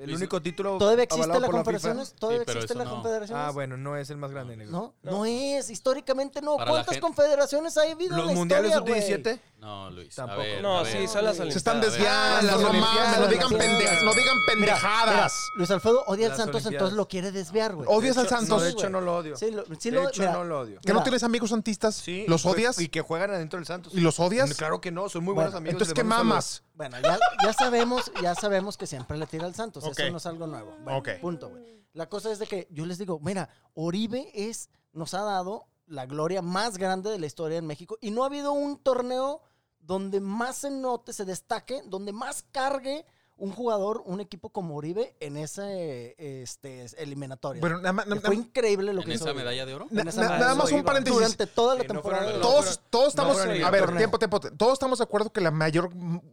El único título. todavía existe la por Confederación, todavía Sí, existe la no. Confederación. Ah, bueno, no es el más grande, negro. No, no es, históricamente no. Para ¿Cuántas confederaciones ha habido en ¿Los la mundiales historia, güey? sub-17? No, Luis. Tampoco. A ver, No, a sí, son las Se están Olimpiadas. desviando, las no mames, Olimpiadas, no digan, pende- Olimpiadas. no digan pendejadas. mira, Luis Alfredo odia al Santos, Olimpiadas. entonces lo quiere desviar, güey. Odias De al Santos. No, de hecho, no lo odio. Sí, lo, sí de lo- hecho, mira, no lo odio. ¿Que no tienes amigos santistas? Sí, ¿Los jue- odias? Y que juegan adentro del Santos. ¿Y los odias? Claro que no, son muy Bueno, buenos amigos. Entonces, ¿qué mamas? Bueno, ya, ya sabemos, ya sabemos que siempre le tira al Santos. Ok. Eso no es algo nuevo. Bueno. Punto, güey. La cosa es de que yo les digo, mira, Oribe es, nos ha dado la gloria más grande de la historia en México y no ha habido un torneo donde más se note, se destaque, donde más cargue un jugador, un equipo como Oribe en ese este, eliminatoria. Bueno, fue increíble lo ¿En que hizo esa Oribe. medalla de oro? Na- En esa na- medalla nada más un paréntesis. Durante toda la Sí, no temporada. fueron- de- no Todos, todos estamos. a ver, tiempo, tiempo. Todos estamos de acuerdo que la mayor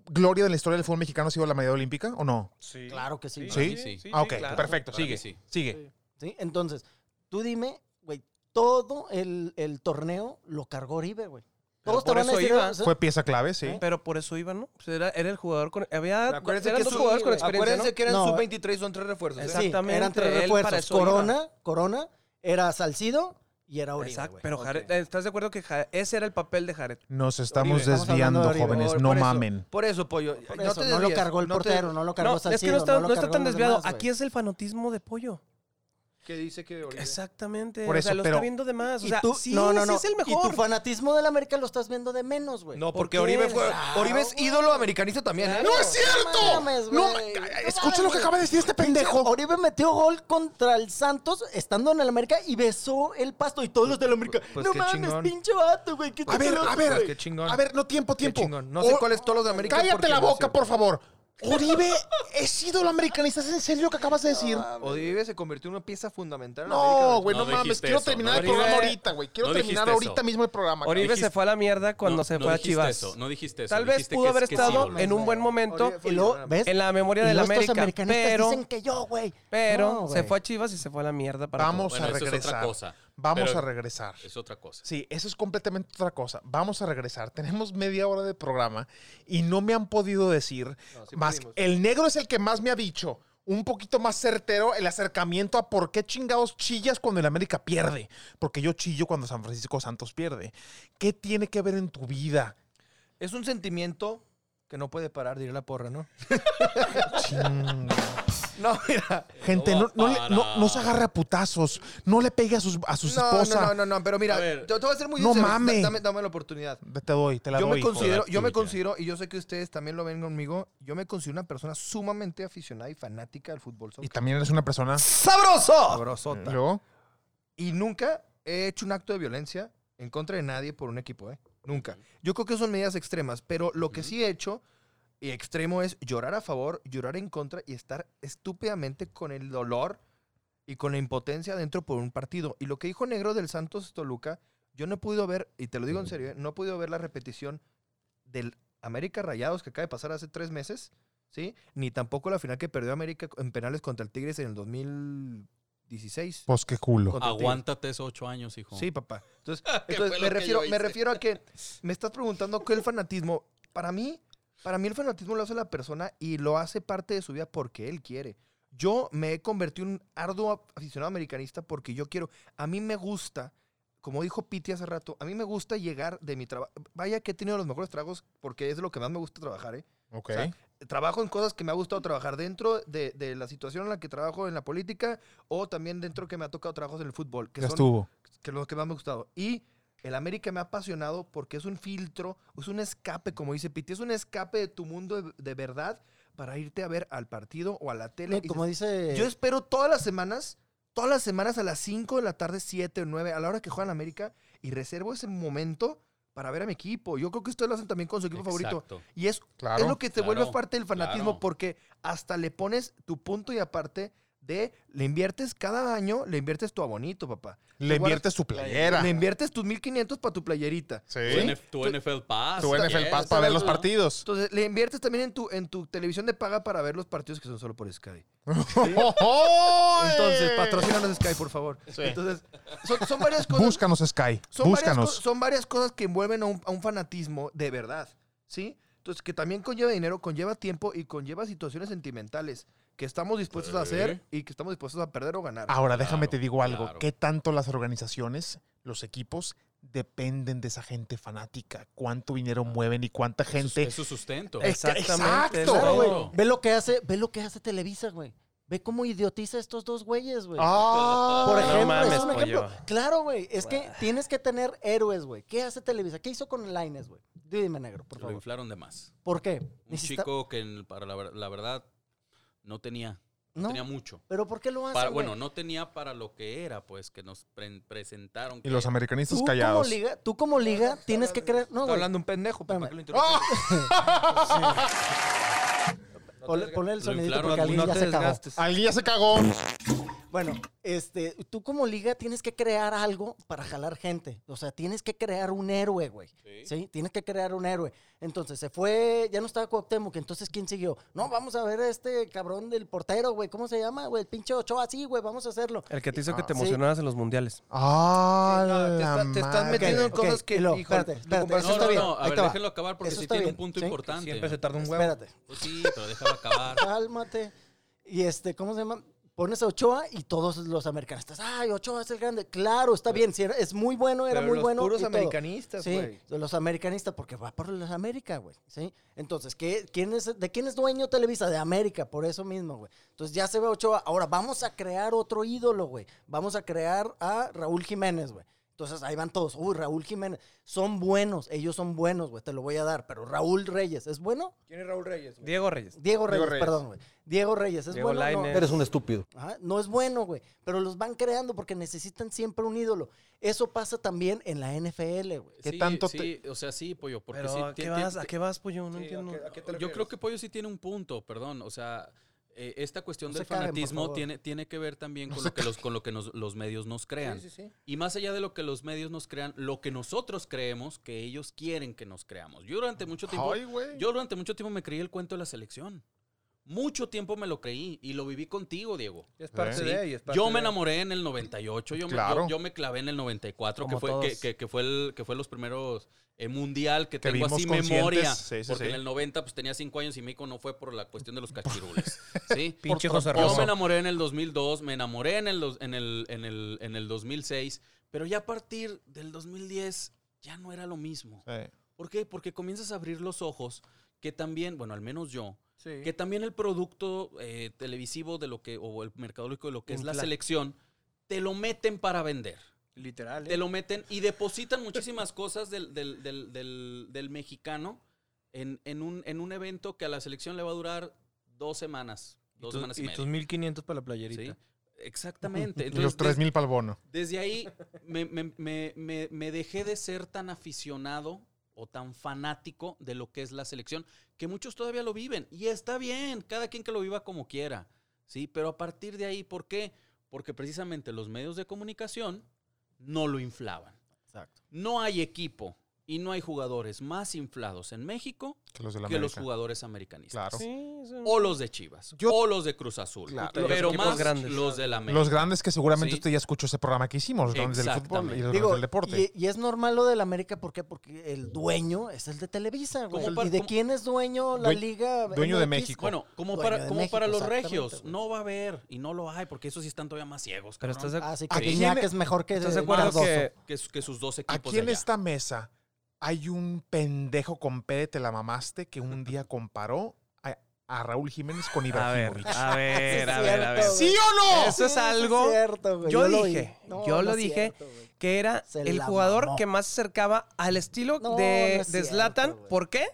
gloria de la historia del fútbol mexicano ha sido la medalla olímpica, ¿o no? Sí. Claro que sí. ¿Sí? mí sí. Ah, ok, claro. perfecto. Sigue. sí. Sigue. ¿Sí? Entonces, tú dime, güey, todo el, el torneo lo cargó Oribe, güey. Todos te por van a eso decir, iba. Fue pieza clave, sí. Pero por eso iba, ¿no? Pues era, era el jugador con. Había. Acuérdense eran que dos su- jugadores con experiencia. Acuérdense ¿no? que eran No. sub-23, son tres refuerzos. ¿eh? sí, Exactamente, eran tres él para refuerzos. eso iba. Corona, Corona, era Salcido y era Oribe, Exacto. güey. Pero. Jared, ¿estás de acuerdo que Ja- ese era el papel de Jared? Nos estamos Oribe. Estamos hablando desviando, de Oribe. jóvenes. Por- No por eso- mamen. Por eso, pollo. Por no eso, te no lo desvíes, cargó el no te- portero, no lo cargó No, es que Salcido, no está, lo no está tan los desviado. demás, güey. Aquí es el fanatismo de pollo. Que dice que Oribe- Exactamente. Por o eso, sea, lo pero- está viendo de más. O Y sea, tú, sí, no, no, sí no. es el Y tu fanatismo del América lo estás viendo de menos, güey. No, ¿Por porque? Oribe fue. Claro, Oribe es ídolo americanista también, ¿eh? ¡No es cierto! No mames, No, No escucha lo que acaba de decir este pendejo. Oribe metió gol contra el Santos estando en el América y besó el pasto y todos los del América. pues no qué mames, chingón. pinche vato, güey. ¿qué A ver, a ver, güey? Qué chingón. a ver, no tiempo, Qué tiempo. chingón. No sé O- cuáles todos los de América. Cállate la no boca, por favor. Oribe es ídolo americanista. ¿Es en serio lo que acabas de decir? Oribe se convirtió en una pieza fundamental en No, América. güey, no, No mames. dijiste Quiero eso, terminar no el programa ahorita, güey. Quiero no terminar dijiste ahorita eso. mismo el programa. Oribe dijiste- se fue a la mierda cuando No, se no fue a dijiste Chivas. eso, no dijiste eso. Tal vez dijiste pudo que haber es- que es estado ídolo. en un buen momento Oribe fue Y luego, ídolo. ¿ves? en la memoria del luego estos América. americanistas Pero, dicen que yo, güey. pero No, se güey. fue a Chivas y se fue a la mierda para Vamos Bueno, a eso es regresar. otra cosa. Vamos Pero- a regresar. Es otra cosa. Sí, eso es completamente otra cosa. Vamos a regresar. Tenemos media hora de programa y no me han podido decir No, sí más. pudimos. El negro es el que más me ha dicho. Un poquito más certero el acercamiento a por qué chingados chillas cuando el América pierde. Porque yo chillo cuando San Francisco Santos pierde. ¿Qué tiene que ver en tu vida? Es un sentimiento que no puede parar, diría la porra, ¿no? [laughs] No, mira. Gente, no, no, le- no- no se agarre a putazos. No le pegue a sus, a sus No, esposas. no, no, no, no, pero mira, A ver. te, te voy a ser muy No sincero. mame. Dame, dame la oportunidad. Te doy, te la Yo doy. me considero, yo me considero, y yo sé que ustedes también lo ven conmigo, yo me considero una persona sumamente aficionada y fanática del fútbol. Y soccer. también eres una persona. ¡Sabroso! Sabrosota. Luego, Y nunca he hecho un acto de violencia en contra de nadie por un equipo, ¿eh? Nunca. Yo creo que son medidas extremas, pero lo que sí he hecho, y extremo, es llorar a favor, llorar en contra y estar estúpidamente con el dolor y con la impotencia dentro por un partido. Y lo que dijo Negro del Santos Toluca, yo no he podido ver, y te lo digo en serio, ¿eh? no he podido ver la repetición del América Rayados que acaba de pasar hace tres meses, ¿sí? Ni tampoco la final que perdió América en penales contra el Tigres en el 2016. pues qué culo. Aguántate esos ocho años, hijo. Sí, papá. Entonces, [laughs] ¿Qué entonces me, refiero, me refiero a que [laughs] me estás preguntando qué es el fanatismo. Para mí, para mí el fanatismo lo hace la persona y lo hace parte de su vida porque él quiere. Yo me he convertido en un arduo aficionado americanista porque yo quiero. A mí me gusta, como dijo Piti hace rato, a mí me gusta llegar de mi trabajo. Vaya que he tenido los mejores tragos porque es de lo que más me gusta trabajar, ¿eh? Ok. O sea, trabajo en cosas que me ha gustado trabajar dentro de, de la situación en la que trabajo en la política o también dentro que me ha tocado trabajos en el fútbol. Que ya son estuvo. que es lo que más me ha gustado. Y el América me ha apasionado porque es un filtro, es un escape, como dice Piti, es un escape de tu mundo de, de verdad para irte a ver al partido o a la tele. Y Como dice. Yo espero todas las semanas, todas las semanas a las 5 de la tarde, 7 o 9, a la hora que juegan América, y reservo ese momento para ver a mi equipo. Yo creo que ustedes lo hacen también con su equipo favorito. Exacto. Y es, Claro. es lo que te vuelve parte del fanatismo claro. porque hasta le pones tu punto y aparte de, le inviertes cada año, le inviertes tu abonito, papá. Le Igual- inviertes tu playera. Le inviertes tus 1500 para tu playerita. Sí. Tu, NF tu NFL Pass. Tu NFL Pass para ver los ¿no? partidos. Entonces, le inviertes también en tu, en tu televisión de paga para ver los partidos que son solo por Sky. [laughs] Entonces, patrocínanos Sky, por favor. Entonces, son, son varias cosas. Búscanos, Sky. son, varias, Búscanos. son varias cosas que envuelven a un, a un fanatismo de verdad. ¿Sí? Entonces, que también conlleva dinero, conlleva tiempo y conlleva situaciones sentimentales que estamos dispuestos a hacer y que estamos dispuestos a perder o ganar. Ahora, déjame Claro, te digo algo. claro. ¿Qué tanto las organizaciones, los equipos, dependen de esa gente fanática? ¿Cuánto dinero mueven y cuánta Es su- gente? Es su sustento. Exactamente. Exacto. Claro, güey. Ve lo que hace, ve lo que hace Televisa, güey. Ve cómo idiotiza a estos dos güeyes, güey. Ah, Por no ejemplo, mames, es un ejemplo. pollo. Claro, güey. Es que tienes que tener héroes, güey. ¿Qué hace Televisa? ¿Qué hizo con Lines, güey? Dime, negro, por Lo favor. inflaron de más. ¿Por qué? Un Necesita- chico que para la, la verdad no tenía, no No, tenía mucho. pero ¿por qué lo hacen, Para- bueno, no tenía para lo que era, pues, que nos pre- presentaron. Y los americanistas Tú como callados. liga, tú como liga tienes que creer... No, Está hablando un pendejo, que lo. [laughs] Sí. [laughs] No Ponle, el sonidito porque alguien ya se cagó. Alguien ya se cagó. Bueno, este, tú como liga tienes que crear algo para jalar gente. O sea, tienes que crear un héroe, güey. Sí. Tienes que crear un héroe. Entonces se fue, ya no estaba Cuauhtémoc, entonces ¿quién siguió? No, vamos a ver a este cabrón del portero, güey. ¿Cómo se llama, güey? El pinche Ochoa, así, güey, vamos a hacerlo. El que te hizo que te Sí. emocionaras en los mundiales. Ah, No, te, la está- te estás madre. metiendo en cosas que, luego, híjole, espérate, espérate, No, está no, bien, no, a ver, déjenlo acabar porque Eso sí está tiene bien, un punto ¿sí? importante. Siempre se tarda un huevo. Espérate. Pues sí, pero déjalo acabar. Cálmate. Y este, ¿cómo se llama? Pones a Ochoa y todos los americanistas, ay, Ochoa es el grande. Claro, está bien, sí, es muy bueno, era Pero muy los bueno. puros y americanistas, Sí, güey. de los americanistas, porque va por los América, güey. ¿sí? Entonces, ¿qué, quién es, ¿de quién es dueño Televisa? De América, por eso mismo, güey. Entonces ya se ve Ochoa. Ahora vamos a crear otro ídolo, güey. Vamos a crear a Raúl Jiménez, güey. Entonces ahí van todos. Uy, Raúl Jiménez. Son buenos, ellos son buenos, güey. Te lo voy a dar. Pero Raúl Reyes, ¿es bueno? ¿Quién es Raúl Reyes? güey? Diego Reyes. Diego Reyes, Reyes. perdón, güey. Diego Reyes, ¿es Diego bueno? No. Eres un estúpido. Ajá, no es bueno, güey. Pero los van creando porque necesitan siempre un ídolo. Eso pasa también en la NFL, güey. ¿Qué Sí, tanto sí, o sea, sí, pollo, porque Pero sí. ¿a qué vas? ¿A qué vas, pollo? No Sí, ¿a entiendo. qué- a qué te Yo creo que Pollo sí tiene un punto, perdón. O sea, eh, esta cuestión No del fanatismo tiene, tiene que ver también con lo que, los, con lo que nos- los medios nos crean. Sí, sí, sí. Y más allá de lo que los medios nos crean, lo que nosotros creemos que ellos quieren que nos creamos. Yo durante mucho tiempo, Ay, yo durante mucho tiempo me creí el cuento de la selección. Mucho tiempo me lo creí y lo viví contigo, Diego. Es parte Sí. de ella. Yo me enamoré en el 98, yo, Claro. me, yo, yo me clavé en el 94, que fue, que, todos. que- que fue el, que fue los primeros eh, mundial que, Que tengo así memoria. Sí, sí, porque sí. en el 90 pues tenía 5 años y México no fue por la cuestión de los cachirules. [laughs] ¿sí? Pinche José Yo me enamoré en el 2002, me enamoré en el, dos- en el, en el, en el 2006, pero ya a partir del 2010 ya no era lo mismo. Sí. ¿Por qué? Porque comienzas a abrir los ojos que también, bueno, al menos yo, Sí. que también el producto eh, televisivo de lo que, o el mercadológico de lo que es la selección, te lo meten para vender. Literal. ¿eh? Te lo meten y depositan muchísimas [laughs] cosas del, del- del- del- del mexicano en, en un, en un evento que a la selección le va a durar dos semanas. Dos y, tu- semanas y, y media. tus 1500 para la playerita. ¿sí? Exactamente. [laughs] Y los 3000 para el bono. desde ahí me, me- me- me- me dejé de ser tan aficionado o tan fanático de lo que es la selección, que muchos todavía lo viven. Y está bien, cada quien que lo viva como quiera. ¿sí? Pero a partir de ahí, ¿por qué? Porque precisamente los medios de comunicación no lo inflaban. Exacto. No hay equipo y no hay jugadores más inflados en México Que los de la que los América. jugadores americanistas. Claro. Sí, O los de Chivas. Yo- o los de Cruz Azul. Claro. Pero más grandes. los de la América. Los grandes que seguramente Sí. usted ya escuchó ese programa que hicimos, los grandes del fútbol y los Digo, del deporte. y, y es normal lo del América, ¿por qué? Porque el dueño es el de Televisa, güey. Como para- ¿Y de como- quién es dueño la Due- liga? dueño de? México. Bueno, como Dueño para, de como México, para los regios, güey. no va a haber y no lo hay, porque esos sí están todavía más ciegos. Pero estás de, Ah, sí, ¿A que es mejor que ¿Estás de de que sus dos equipos Aquí de en esta mesa hay un pendejo con P de te la mamaste que un día comparó a, a Raúl Jiménez con A ver, Ibrahimovic. a ver, [laughs] a ver, a ver. ¿Sí o no? Eso es Sí, algo. cierto, yo lo dije, No, yo lo dije cierto, que era Se el jugador mamó. que más se acercaba al estilo No, de, no es de cierto, Zlatan. ¿Por qué?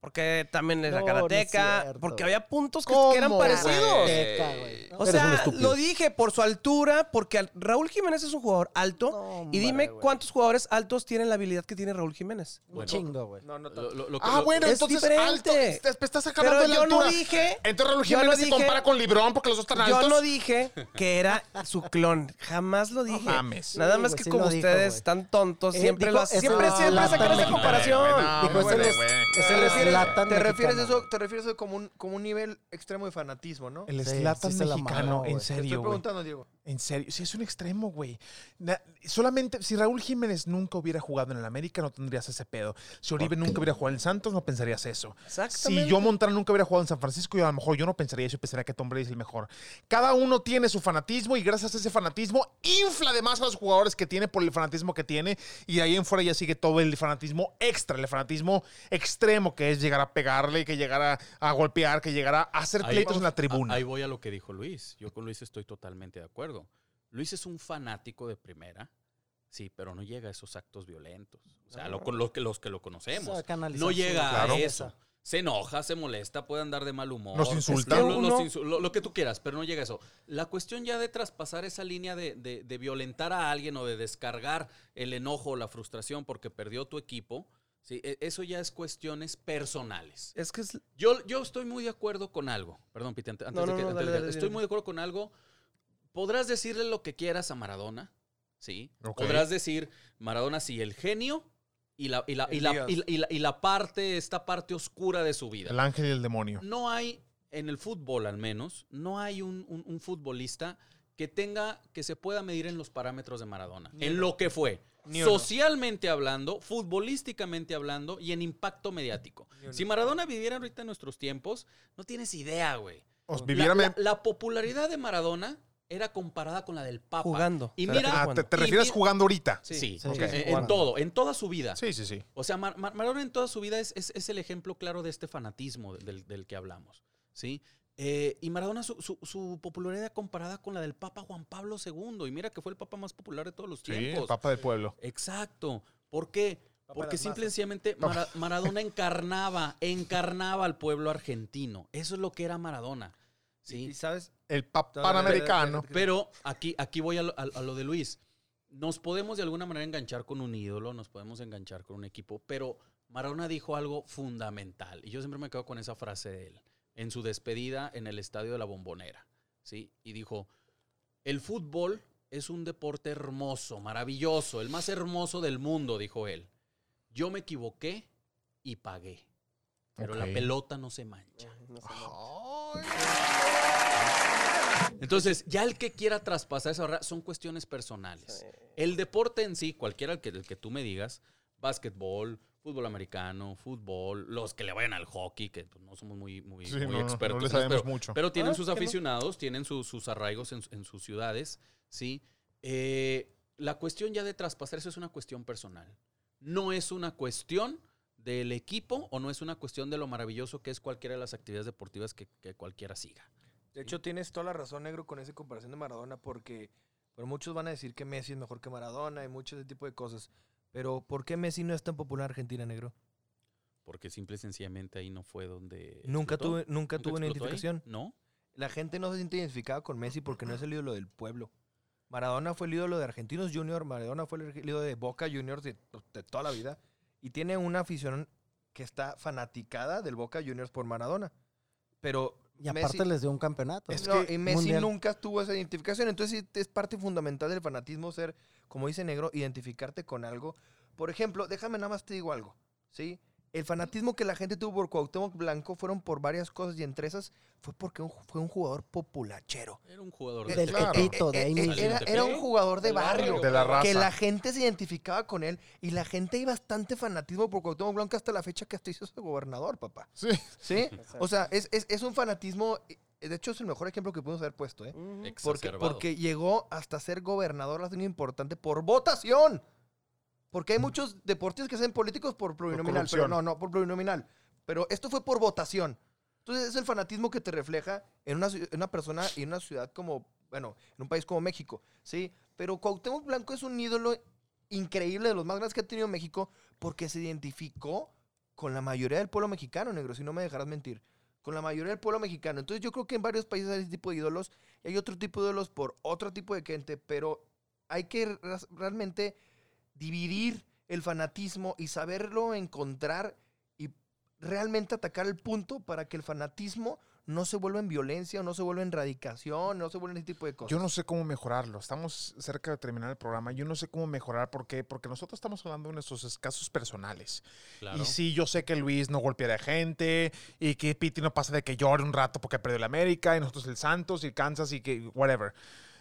Porque también es la No, no es karateca, cierto, porque güey. había puntos que, ¿Cómo, que eran parecidos. Güey. No, O Eres un sea, estúpido. lo dije por su altura, porque al- Raúl Jiménez es un jugador alto. No, y dime güey. cuántos jugadores altos tienen la habilidad que tiene Raúl Jiménez. Un Bueno, chingo, güey. No, no Lo- tanto. lo- lo que- Ah, lo- bueno, es entonces diferente. alto. Te, te estás sacando Pero de la yo no altura. dije- Entonces Raúl yo no Jiménez se dije- compara con Librón porque los dos están altos. Yo no dije que era su clon. Jamás lo dije. mames. Nada Sí, más güey, que sí como lo dijo, ustedes güey. están tontos, Eh, siempre dijo, lo es siempre, el siempre Zlatan sacan esa mexicano. comparación. No, Dijo, es güey, el- güey. es ¿Te el refieres, Zlatan te refieres mexicano, eso, te refieres eso como un, como un nivel extremo de fanatismo, ¿no? El Sí, Zlatan sí la mexicano, mamó, en. Te estoy serio, güey. preguntando, Diego. En serio, sí es un extremo, güey. Solamente si Raúl Jiménez nunca hubiera jugado en el América, no tendrías ese pedo. Si Oribe nunca hubiera jugado en Santos, no pensarías eso. Exactamente. Si yo Montana nunca hubiera jugado en San Francisco, yo a lo mejor yo no pensaría eso y pensaría que Tom Brady es el mejor. Cada uno tiene su fanatismo y gracias a ese fanatismo infla además a los jugadores que tiene por el fanatismo que tiene y de ahí en fuera ya sigue todo el fanatismo extra, el fanatismo extremo que es llegar a pegarle, que llegar a, a golpear, que llegar a hacer pleitos en la tribuna. a- Ahí voy a lo que dijo Luis. Yo con Luis estoy totalmente de acuerdo. Luis es un fanático de primera, sí, pero no llega a esos actos violentos. O sea, lo- los que, los que lo conocemos. O sea, canalizar No llega Claro. a eso. Se enoja, se molesta, puede andar de mal humor. Nos insulta. Uno- nos insu- lo- lo que tú quieras, pero no llega a eso. La cuestión ya de traspasar esa línea de, de- de violentar a alguien o de descargar el enojo o la frustración porque perdió tu equipo, Sí, e- eso ya es cuestiones personales. Es que es... Yo, yo estoy muy de acuerdo con algo. Perdón, Piti, ante- antes No, de no, que- no, antes de dale, que- dale, estoy dale. muy de acuerdo con algo. Podrás decirle lo que quieras a Maradona, ¿sí? Ok. Podrás decir, Maradona sí, el genio y la, y la, y la- y la- y la- y la parte, esta parte oscura de su vida. El ángel y el demonio. No hay, en el fútbol al menos, no hay un, un- un futbolista que tenga, que se pueda medir en los parámetros de Maradona. Ni en uno. lo que fue. Ni uno. Socialmente hablando, futbolísticamente hablando y en impacto mediático. Si Maradona viviera ahorita en nuestros tiempos, no tienes idea, güey. La- la popularidad de Maradona era comparada con la del Papa. Jugando. Y mira, Ah, ¿te, te y refieres mira- jugando ahorita? Sí, Sí, ok, sí, en- todo, en toda su vida. Sí, sí, sí. O sea, Mar- Mar- Maradona en toda su vida es, es- es el ejemplo claro de este fanatismo del, del que hablamos, ¿sí? Eh, y Maradona, su, su- su popularidad comparada con la del Papa Juan Pablo II. Y mira que fue el Papa más popular de todos los Sí, tiempos. el papa del pueblo. Exacto. ¿Por qué? Porque simple y sencillamente Mara- Maradona encarnaba, encarnaba al pueblo argentino. Eso es lo que era Maradona. Y ¿sí? sabes, El panamericano. no, no, Pero aquí, aquí voy a lo, a- a lo de Luis. Nos podemos de alguna manera enganchar con un ídolo, nos podemos enganchar con un equipo, pero Maradona dijo algo fundamental. Y yo siempre me quedo con esa frase de él, en su despedida en el estadio de la Bombonera. ¿sí? Y dijo, el fútbol es un deporte hermoso, maravilloso, el más hermoso del mundo, dijo él. Yo me equivoqué y pagué. Pero la pelota no se mancha. No Entonces, ya el que quiera traspasar esa barrera son cuestiones personales. El deporte en sí, cualquiera el que, el que tú me digas, básquetbol, fútbol americano, fútbol, los que le vayan al hockey, que pues, no somos muy, muy, Sí, muy no, no, no expertos, sabemos pero, mucho. pero tienen Ah, sus aficionados, tienen sus- sus arraigos en, en sus ciudades, ¿sí? Eh, la cuestión ya de traspasar eso es una cuestión personal. No es una cuestión del equipo o no es una cuestión de lo maravilloso que es cualquiera de las actividades deportivas que, que cualquiera siga. de hecho tienes toda la razón, negro, con esa comparación de Maradona, porque pero muchos van a decir que Messi es mejor que Maradona y mucho de ese tipo de cosas. Pero ¿por qué Messi no es tan popular en Argentina, negro? Porque simple y sencillamente ahí no fue donde. Nunca explotó. tuve, nunca tuvo una ahí? identificación. No. La gente no se siente identificada con Messi porque no es el ídolo del pueblo. Maradona fue el ídolo de Argentinos Junior, Maradona fue el ídolo de Boca Juniors de, de toda la vida. Y tiene una afición que está fanaticada del Boca Juniors por Maradona. Pero Y aparte les dio un campeonato. Es no, y Messi Mundial. nunca tuvo esa identificación. Entonces es parte fundamental del fanatismo ser, como dice Negro, identificarte con algo. Por ejemplo, déjame nada más te digo algo, ¿sí? El fanatismo que la gente tuvo por Cuauhtémoc Blanco fueron por varias cosas y entre esas fue porque un- fue un jugador populachero. Era un jugador Del de ahí mismo. era, era un jugador de Del barrio. De la raza. Que la gente se identificaba con él y la gente hay bastante fanatismo por Cuauhtémoc Blanco hasta la fecha que hasta hizo ese gobernador, papá. Sí. ¿Sí? [laughs] O sea, es, es- es un fanatismo, eh, de hecho es el mejor ejemplo que pudimos haber puesto, ¿eh? Porque, porque llegó hasta ser gobernador, algo importante, por votación. Porque hay muchos deportistas que hacen políticos por plurinominal, pero corrupción. no, no, por plurinominal. Pero esto fue por votación. Entonces es el fanatismo que te refleja en una, en una persona y en una ciudad como, bueno, en un país como México, ¿sí? Pero Cuauhtémoc Blanco es un ídolo increíble de los más grandes que ha tenido México porque se identificó con la mayoría del pueblo mexicano, negro, si no me dejarás mentir. Con la mayoría del pueblo mexicano. Entonces yo creo que en varios países hay ese tipo de ídolos y hay otro tipo de ídolos por otro tipo de gente, pero hay que realmente dividir el fanatismo y saberlo encontrar y realmente atacar el punto para que el fanatismo no se vuelva en violencia, o no se vuelva en radicación, no se vuelva en ese tipo de cosas. Yo no sé cómo mejorarlo. Estamos cerca de terminar el programa. Yo no sé cómo mejorar. ¿Por qué? Porque nosotros estamos hablando de nuestros casos personales. Claro. Y sí, yo sé que Luis no golpea a gente y que Piti no pasa de que llore un rato porque perdió el América y nosotros el Santos y Kansas y que whatever.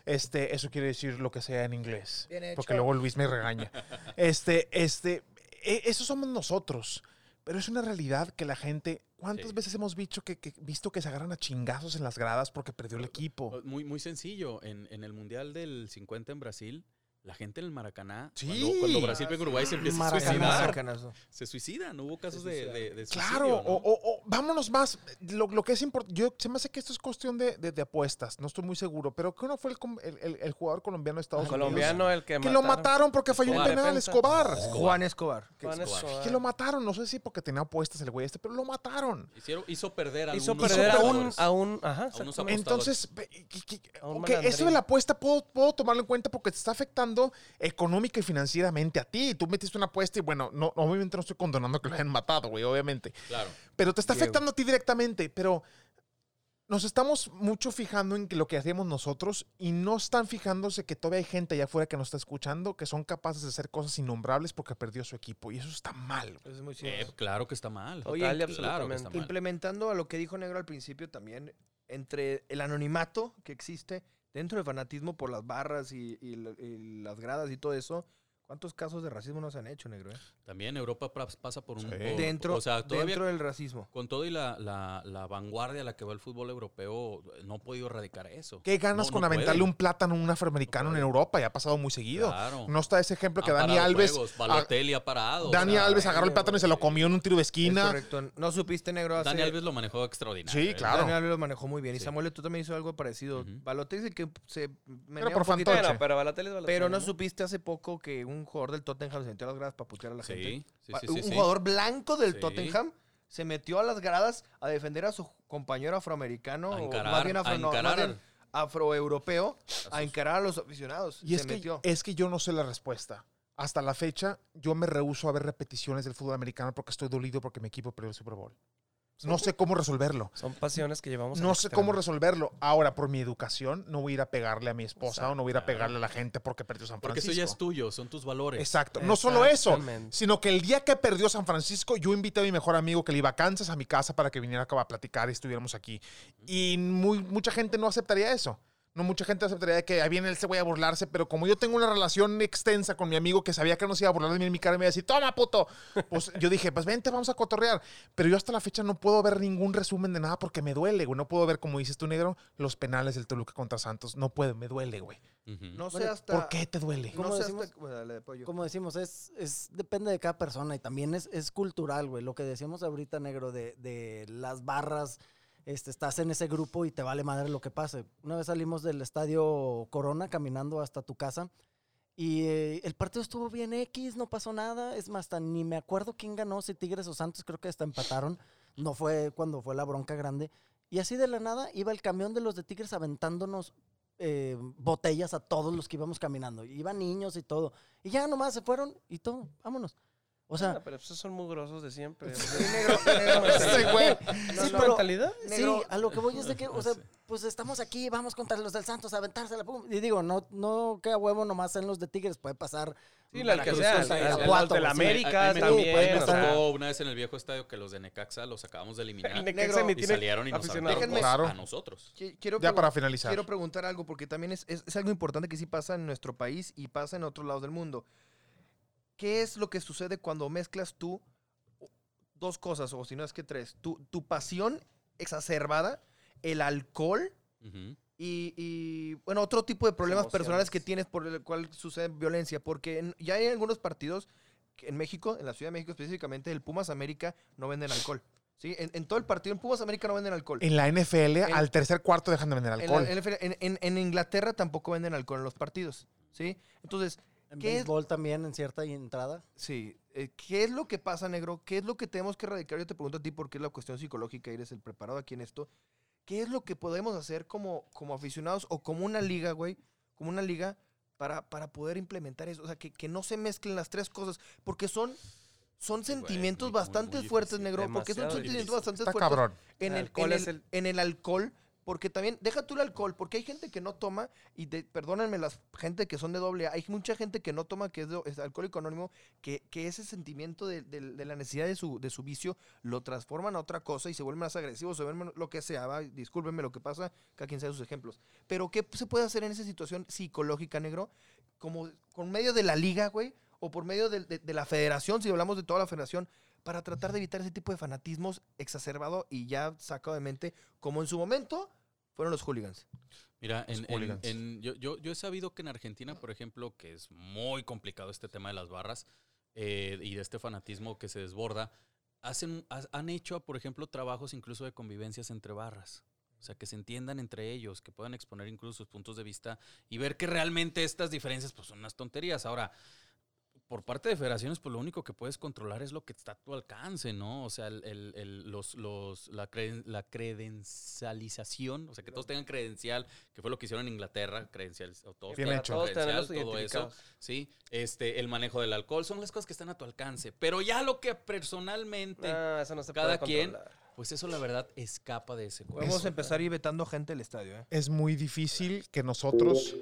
Este, eso quiere decir lo que sea en inglés. Bien hecho. Porque luego Luis me regaña. [laughs] Este, este, e- eso somos nosotros. Pero es una realidad que la gente. ¿Cuántas Sí. veces hemos visto que, que- visto que se agarran a chingazos en las gradas porque perdió el equipo? Muy, muy sencillo. En, en el Mundial del 50 en Brasil, la gente en el Maracaná, Sí. cuando, cuando Brasil pega Uruguay, se empieza a Maracaná. suicidar. Maracanazo. Se suicidan. Hubo casos de, de, de Claro, suicidio, ¿no? o, vámonos más. Lo, lo que es importante, yo se me hace que esto es cuestión de, de- de apuestas, no estoy muy seguro, pero ¿qué no fue el, com- el- el- el jugador colombiano de Estados El Unidos? colombiano, el que Que lo mataron porque falló un Escobar. penal, Defensa. Escobar. Juan Escobar. Juan Escobar. Escobar. Que lo mataron, no sé si porque tenía apuestas el güey este, pero lo mataron. Hicieron- hizo perder a Hizo perder a un, a un, ajá, A unos exactamente. Entonces, que- que- A un ok, eso de la apuesta puedo, puedo tomarlo en cuenta porque te está afectando afectando económica y financieramente a ti. Tú metiste una apuesta y bueno, no, obviamente no estoy condonando que lo hayan matado, güey, obviamente. Claro. Pero te está Diego. afectando a ti directamente. Pero nos estamos mucho fijando en lo que hacemos nosotros y no están fijándose que todavía hay gente allá afuera que nos está escuchando que son capaces de hacer cosas innombrables porque perdió su equipo. Y eso está mal. Eso es muy Eh, cierto. claro que está mal. Oye, Total claro que está mal. Implementando a lo que dijo Negro al principio también, entre el anonimato que existe dentro del fanatismo por las barras y, y y las gradas y todo eso, ¿cuántos casos de racismo no se han hecho, Negro? eh? También Europa pasa por un... Sí. por- Dentro, o sea, todavía dentro del racismo. con todo y la, la- la vanguardia a la que va el fútbol europeo, no ha podido erradicar eso. ¿Qué ganas No, con no aventarle un plátano a un afroamericano No en. Europa? Ya ha pasado muy seguido. Claro. No está ese ejemplo que Dani Alves. juegos, Balotelli ha parado. o Dani sea, Alves agarró el plátano y se lo comió en un tiro de Es esquina. correcto. ¿No supiste, Negro? Hace- Dani Alves lo manejó extraordinario. Sí, ¿eh? claro. Dani Alves lo manejó muy bien. Y. Samuel, tú también hizo algo parecido. Ujú. Balotelli es el que se menea por fantoche. Bueno, pero Balotelli es Balotelli, Pero no supiste hace poco que un jugador del Tottenham se metió a las gradas para putear a la gente. Sí, sí, sí, un sí, sí. jugador blanco del Sí. Tottenham se metió a las gradas a defender a su compañero afroamericano, A o más bien, a afro, no, más encarar bien afroeuropeo, a encarar a los aficionados. Y se es que, metió. es que yo no sé la respuesta. Hasta la fecha, yo me rehuso a ver repeticiones del fútbol americano porque estoy dolido porque mi equipo perdió el Super Bowl. No sé cómo resolverlo. Son pasiones que llevamos. No sé extremo. cómo resolverlo. Ahora, por mi educación, no voy a ir a pegarle a mi esposa o no voy a ir a pegarle a la gente porque perdió San Porque Francisco. eso ya es tuyo, son tus valores. Exacto. No solo eso, sino que el día que perdió San Francisco, yo invité a mi mejor amigo que le iba a Kansas a mi casa para que viniera acá a platicar y estuviéramos aquí. Y muy, mucha gente no aceptaría eso. No mucha gente aceptaría que ahí viene ese güey a burlarse, pero como yo tengo una relación extensa con mi amigo que sabía que no se iba a burlar de mí en mi cara y me iba a decir, toma puto, pues yo dije, pues vente, vamos a cotorrear. Pero yo hasta la fecha no puedo ver ningún resumen de nada porque me duele, güey. No puedo ver, como dices tú, negro, los penales del Toluca contra Santos. No puedo, me duele, güey. No sé hasta... ¿Por qué te duele? ¿Cómo No sé decimos? hasta... bueno, dale, de pollo. Como decimos, es, es depende de cada persona y también es, es cultural, güey. Lo que decíamos ahorita, negro, de, de las barras, este, estás en ese grupo y te vale madre lo que pase. Una vez salimos del estadio Corona caminando hasta tu casa y eh, el partido estuvo bien X, no pasó nada. Es más, hasta ni me acuerdo quién ganó, si Tigres o Santos, creo que hasta empataron. No fue cuando fue la bronca grande. Y así de la nada iba el camión de los de Tigres aventándonos eh, botellas a todos los que íbamos caminando. Iban niños y todo. Y ya nomás se fueron y todo, vámonos. O sea, pero esos son mugrosos de siempre. [laughs] [laughs] negro, negro, Sí, güey. ¿No sí, pero- mentalidad? sí, Negro- a lo que voy es de que, o sea, pues estamos aquí, vamos contra los del Santos a aventársela. pum. Y digo, no, no que a huevo nomás en los de Tigres, puede pasar. Sí, la que sea, el de la sí. América me- también, pasar. tocó una vez en el viejo estadio que los de Necaxa los acabamos de eliminar. El Negro, Necaxa y salieron y nos aventaron Déjenme- a Claro. nosotros. Qui- Quiero Ya para finalizar. Quiero preguntar algo porque también es, es- es algo importante que sí pasa en nuestro país y pasa en otros lados del mundo. ¿Qué es lo que sucede cuando mezclas tú dos cosas, o si no es que tres? Tu, tu pasión exacerbada, el alcohol y, y, bueno, otro tipo de problemas personales que tienes por el cual sucede violencia. Porque en- ya hay algunos partidos en México, en la Ciudad de México específicamente, el Pumas América no venden alcohol. ¿sí? En, en todo el partido, en Pumas América no venden alcohol. En la NFL, En- al tercer cuarto dejan de vender En, alcohol. la NFL en- en- en Inglaterra tampoco venden alcohol en los partidos, ¿sí? Entonces, En ¿qué es, béisbol también en cierta entrada. sí, eh, ¿qué es lo que pasa, negro? ¿Qué es lo que tenemos que erradicar? Yo te pregunto a ti porque es la cuestión psicológica y eres el preparado aquí en esto. ¿Qué es lo que podemos hacer como, como aficionados o como una liga, güey? Como una liga para, para poder implementar eso. O sea, que, que no se mezclen las tres cosas. Porque son, son güey, sentimientos muy- bastante muy fuertes, difícil. negro. Porque son sentimientos difícil. bastante Está fuertes cabrón. en El en es el- el- en el alcohol, porque también, deja tú el alcohol, porque hay gente que no toma, y de- perdónenme las gente que son de doble A, hay mucha gente que no toma, que es, es alcohólico anónimo, que, que ese sentimiento de, de- la necesidad de su, de su vicio lo transforman a otra cosa y se vuelven más agresivos, se vuelven lo que sea, ¿va? discúlpenme lo que pasa, cada quien sabe sus ejemplos. Pero, ¿qué se puede hacer en esa situación psicológica, negro? Como con medio de la liga, güey, o por medio de- de la federación, si hablamos de toda la federación, para tratar de evitar ese tipo de fanatismos exacerbado y ya sacado de mente, como en su momento fueron los hooligans. Mira, Los en, en- hooligans. en- yo, yo, yo he sabido que en Argentina, por ejemplo, que es muy complicado este tema de las barras eh, y de este fanatismo que se desborda, hacen, ha- han hecho, por ejemplo, trabajos incluso de convivencias entre barras. O sea, que se entiendan entre ellos, que puedan exponer incluso sus puntos de vista y ver que realmente estas diferencias pues, son unas tonterías. Ahora, por parte de federaciones, pues lo único que puedes controlar es lo que está a tu alcance, ¿no? O sea, el, el- el- los, los, la, creden- la credencialización, o sea, que todos tengan credencial, que fue lo que hicieron en Inglaterra, credencial, o todos Bien tengan hecho. Todos todo eso, sí, este, el manejo del alcohol, son las cosas que están a tu alcance. Pero ya lo que personalmente, No, eso no se cada puede quien. Pues eso la verdad escapa de ese juego. Empezar a ir vetando gente del estadio, ¿eh? Es muy difícil que nosotros,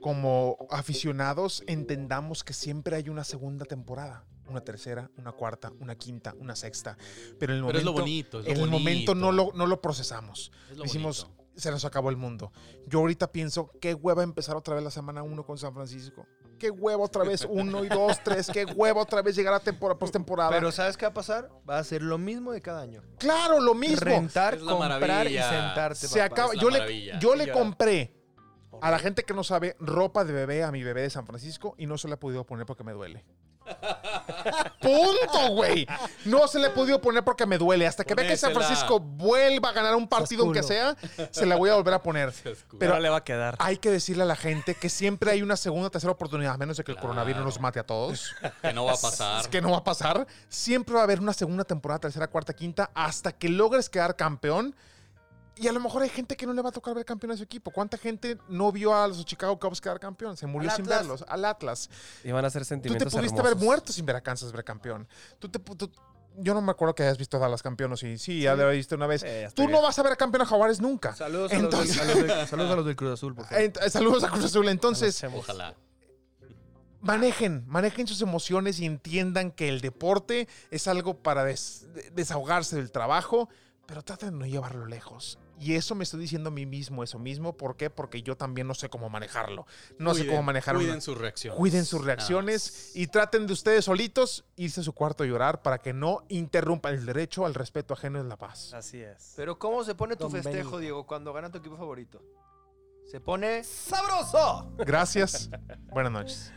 como aficionados, entendamos que siempre hay una segunda temporada. Una tercera, una cuarta, una quinta, una sexta. Pero en el Pero es momento, lo bonito, es lo en el momento no lo, no lo procesamos. Es lo Decimos, bonito. se nos acabó el mundo. Yo ahorita pienso, qué hueva empezar otra vez la semana uno con San Francisco. Qué hueva otra vez uno y dos, tres. Qué hueva otra vez llegar a temporada, postemporada. Pero ¿sabes qué va a pasar? Va a ser lo mismo de cada año. claro, lo mismo. Rentar, comprar y sentarte. se papá. acaba. Yo le, yo le compré a la gente que no sabe ropa de bebé a mi bebé de San Francisco y no se la he podido poner porque me duele. Punto, güey. No se le he podido poner porque me duele. Hasta que vea que San. Francisco vuelva a ganar un partido, aunque sea, se la voy a volver a poner. Pero le va a quedar. hay que decirle a la gente que siempre hay una segunda, tercera oportunidad, a menos de que el coronavirus nos mate a todos. que no va a pasar. Es que no va a pasar. Siempre va a haber una segunda temporada, tercera, cuarta, quinta, hasta que logres quedar campeón. Y a lo mejor hay gente que no le va a tocar ver campeón a su equipo. ¿Cuánta gente no vio a los Chicago Cubs quedar campeón? Se murió Al sin Atlas. verlos. Al Atlas. Y van a ser Tú te sentimientos pudiste hermosos. haber muerto sin ver a Kansas ver campeón. Tú te, tú- yo no me acuerdo que hayas visto a Dallas campeón o sí. Sí, ya lo visto una vez. Sí, ya está Tú no bien. vas a ver a campeón a Jaguares nunca. Saludos, a los del- Entonces- a los del- [laughs] saludos a los del Cruz Azul, por favor. Ent- saludos a Cruz Azul. Entonces, Ojalá. manejen, manejen sus emociones y entiendan que el deporte es algo para des- de- desahogarse del trabajo, pero traten de no llevarlo lejos. Y eso me estoy diciendo a mí mismo, eso mismo. ¿Por qué? Porque yo también no sé cómo manejarlo. No sé cómo manejar Cuiden una- sus reacciones. Cuiden sus reacciones y traten de ustedes solitos irse a su cuarto a llorar para que no interrumpan el derecho al respeto ajeno en la paz. Así es. Pero ¿cómo se pone tu Don festejo, Benito. Diego, cuando gana tu equipo favorito? Se pone sabroso. Gracias. Buenas noches.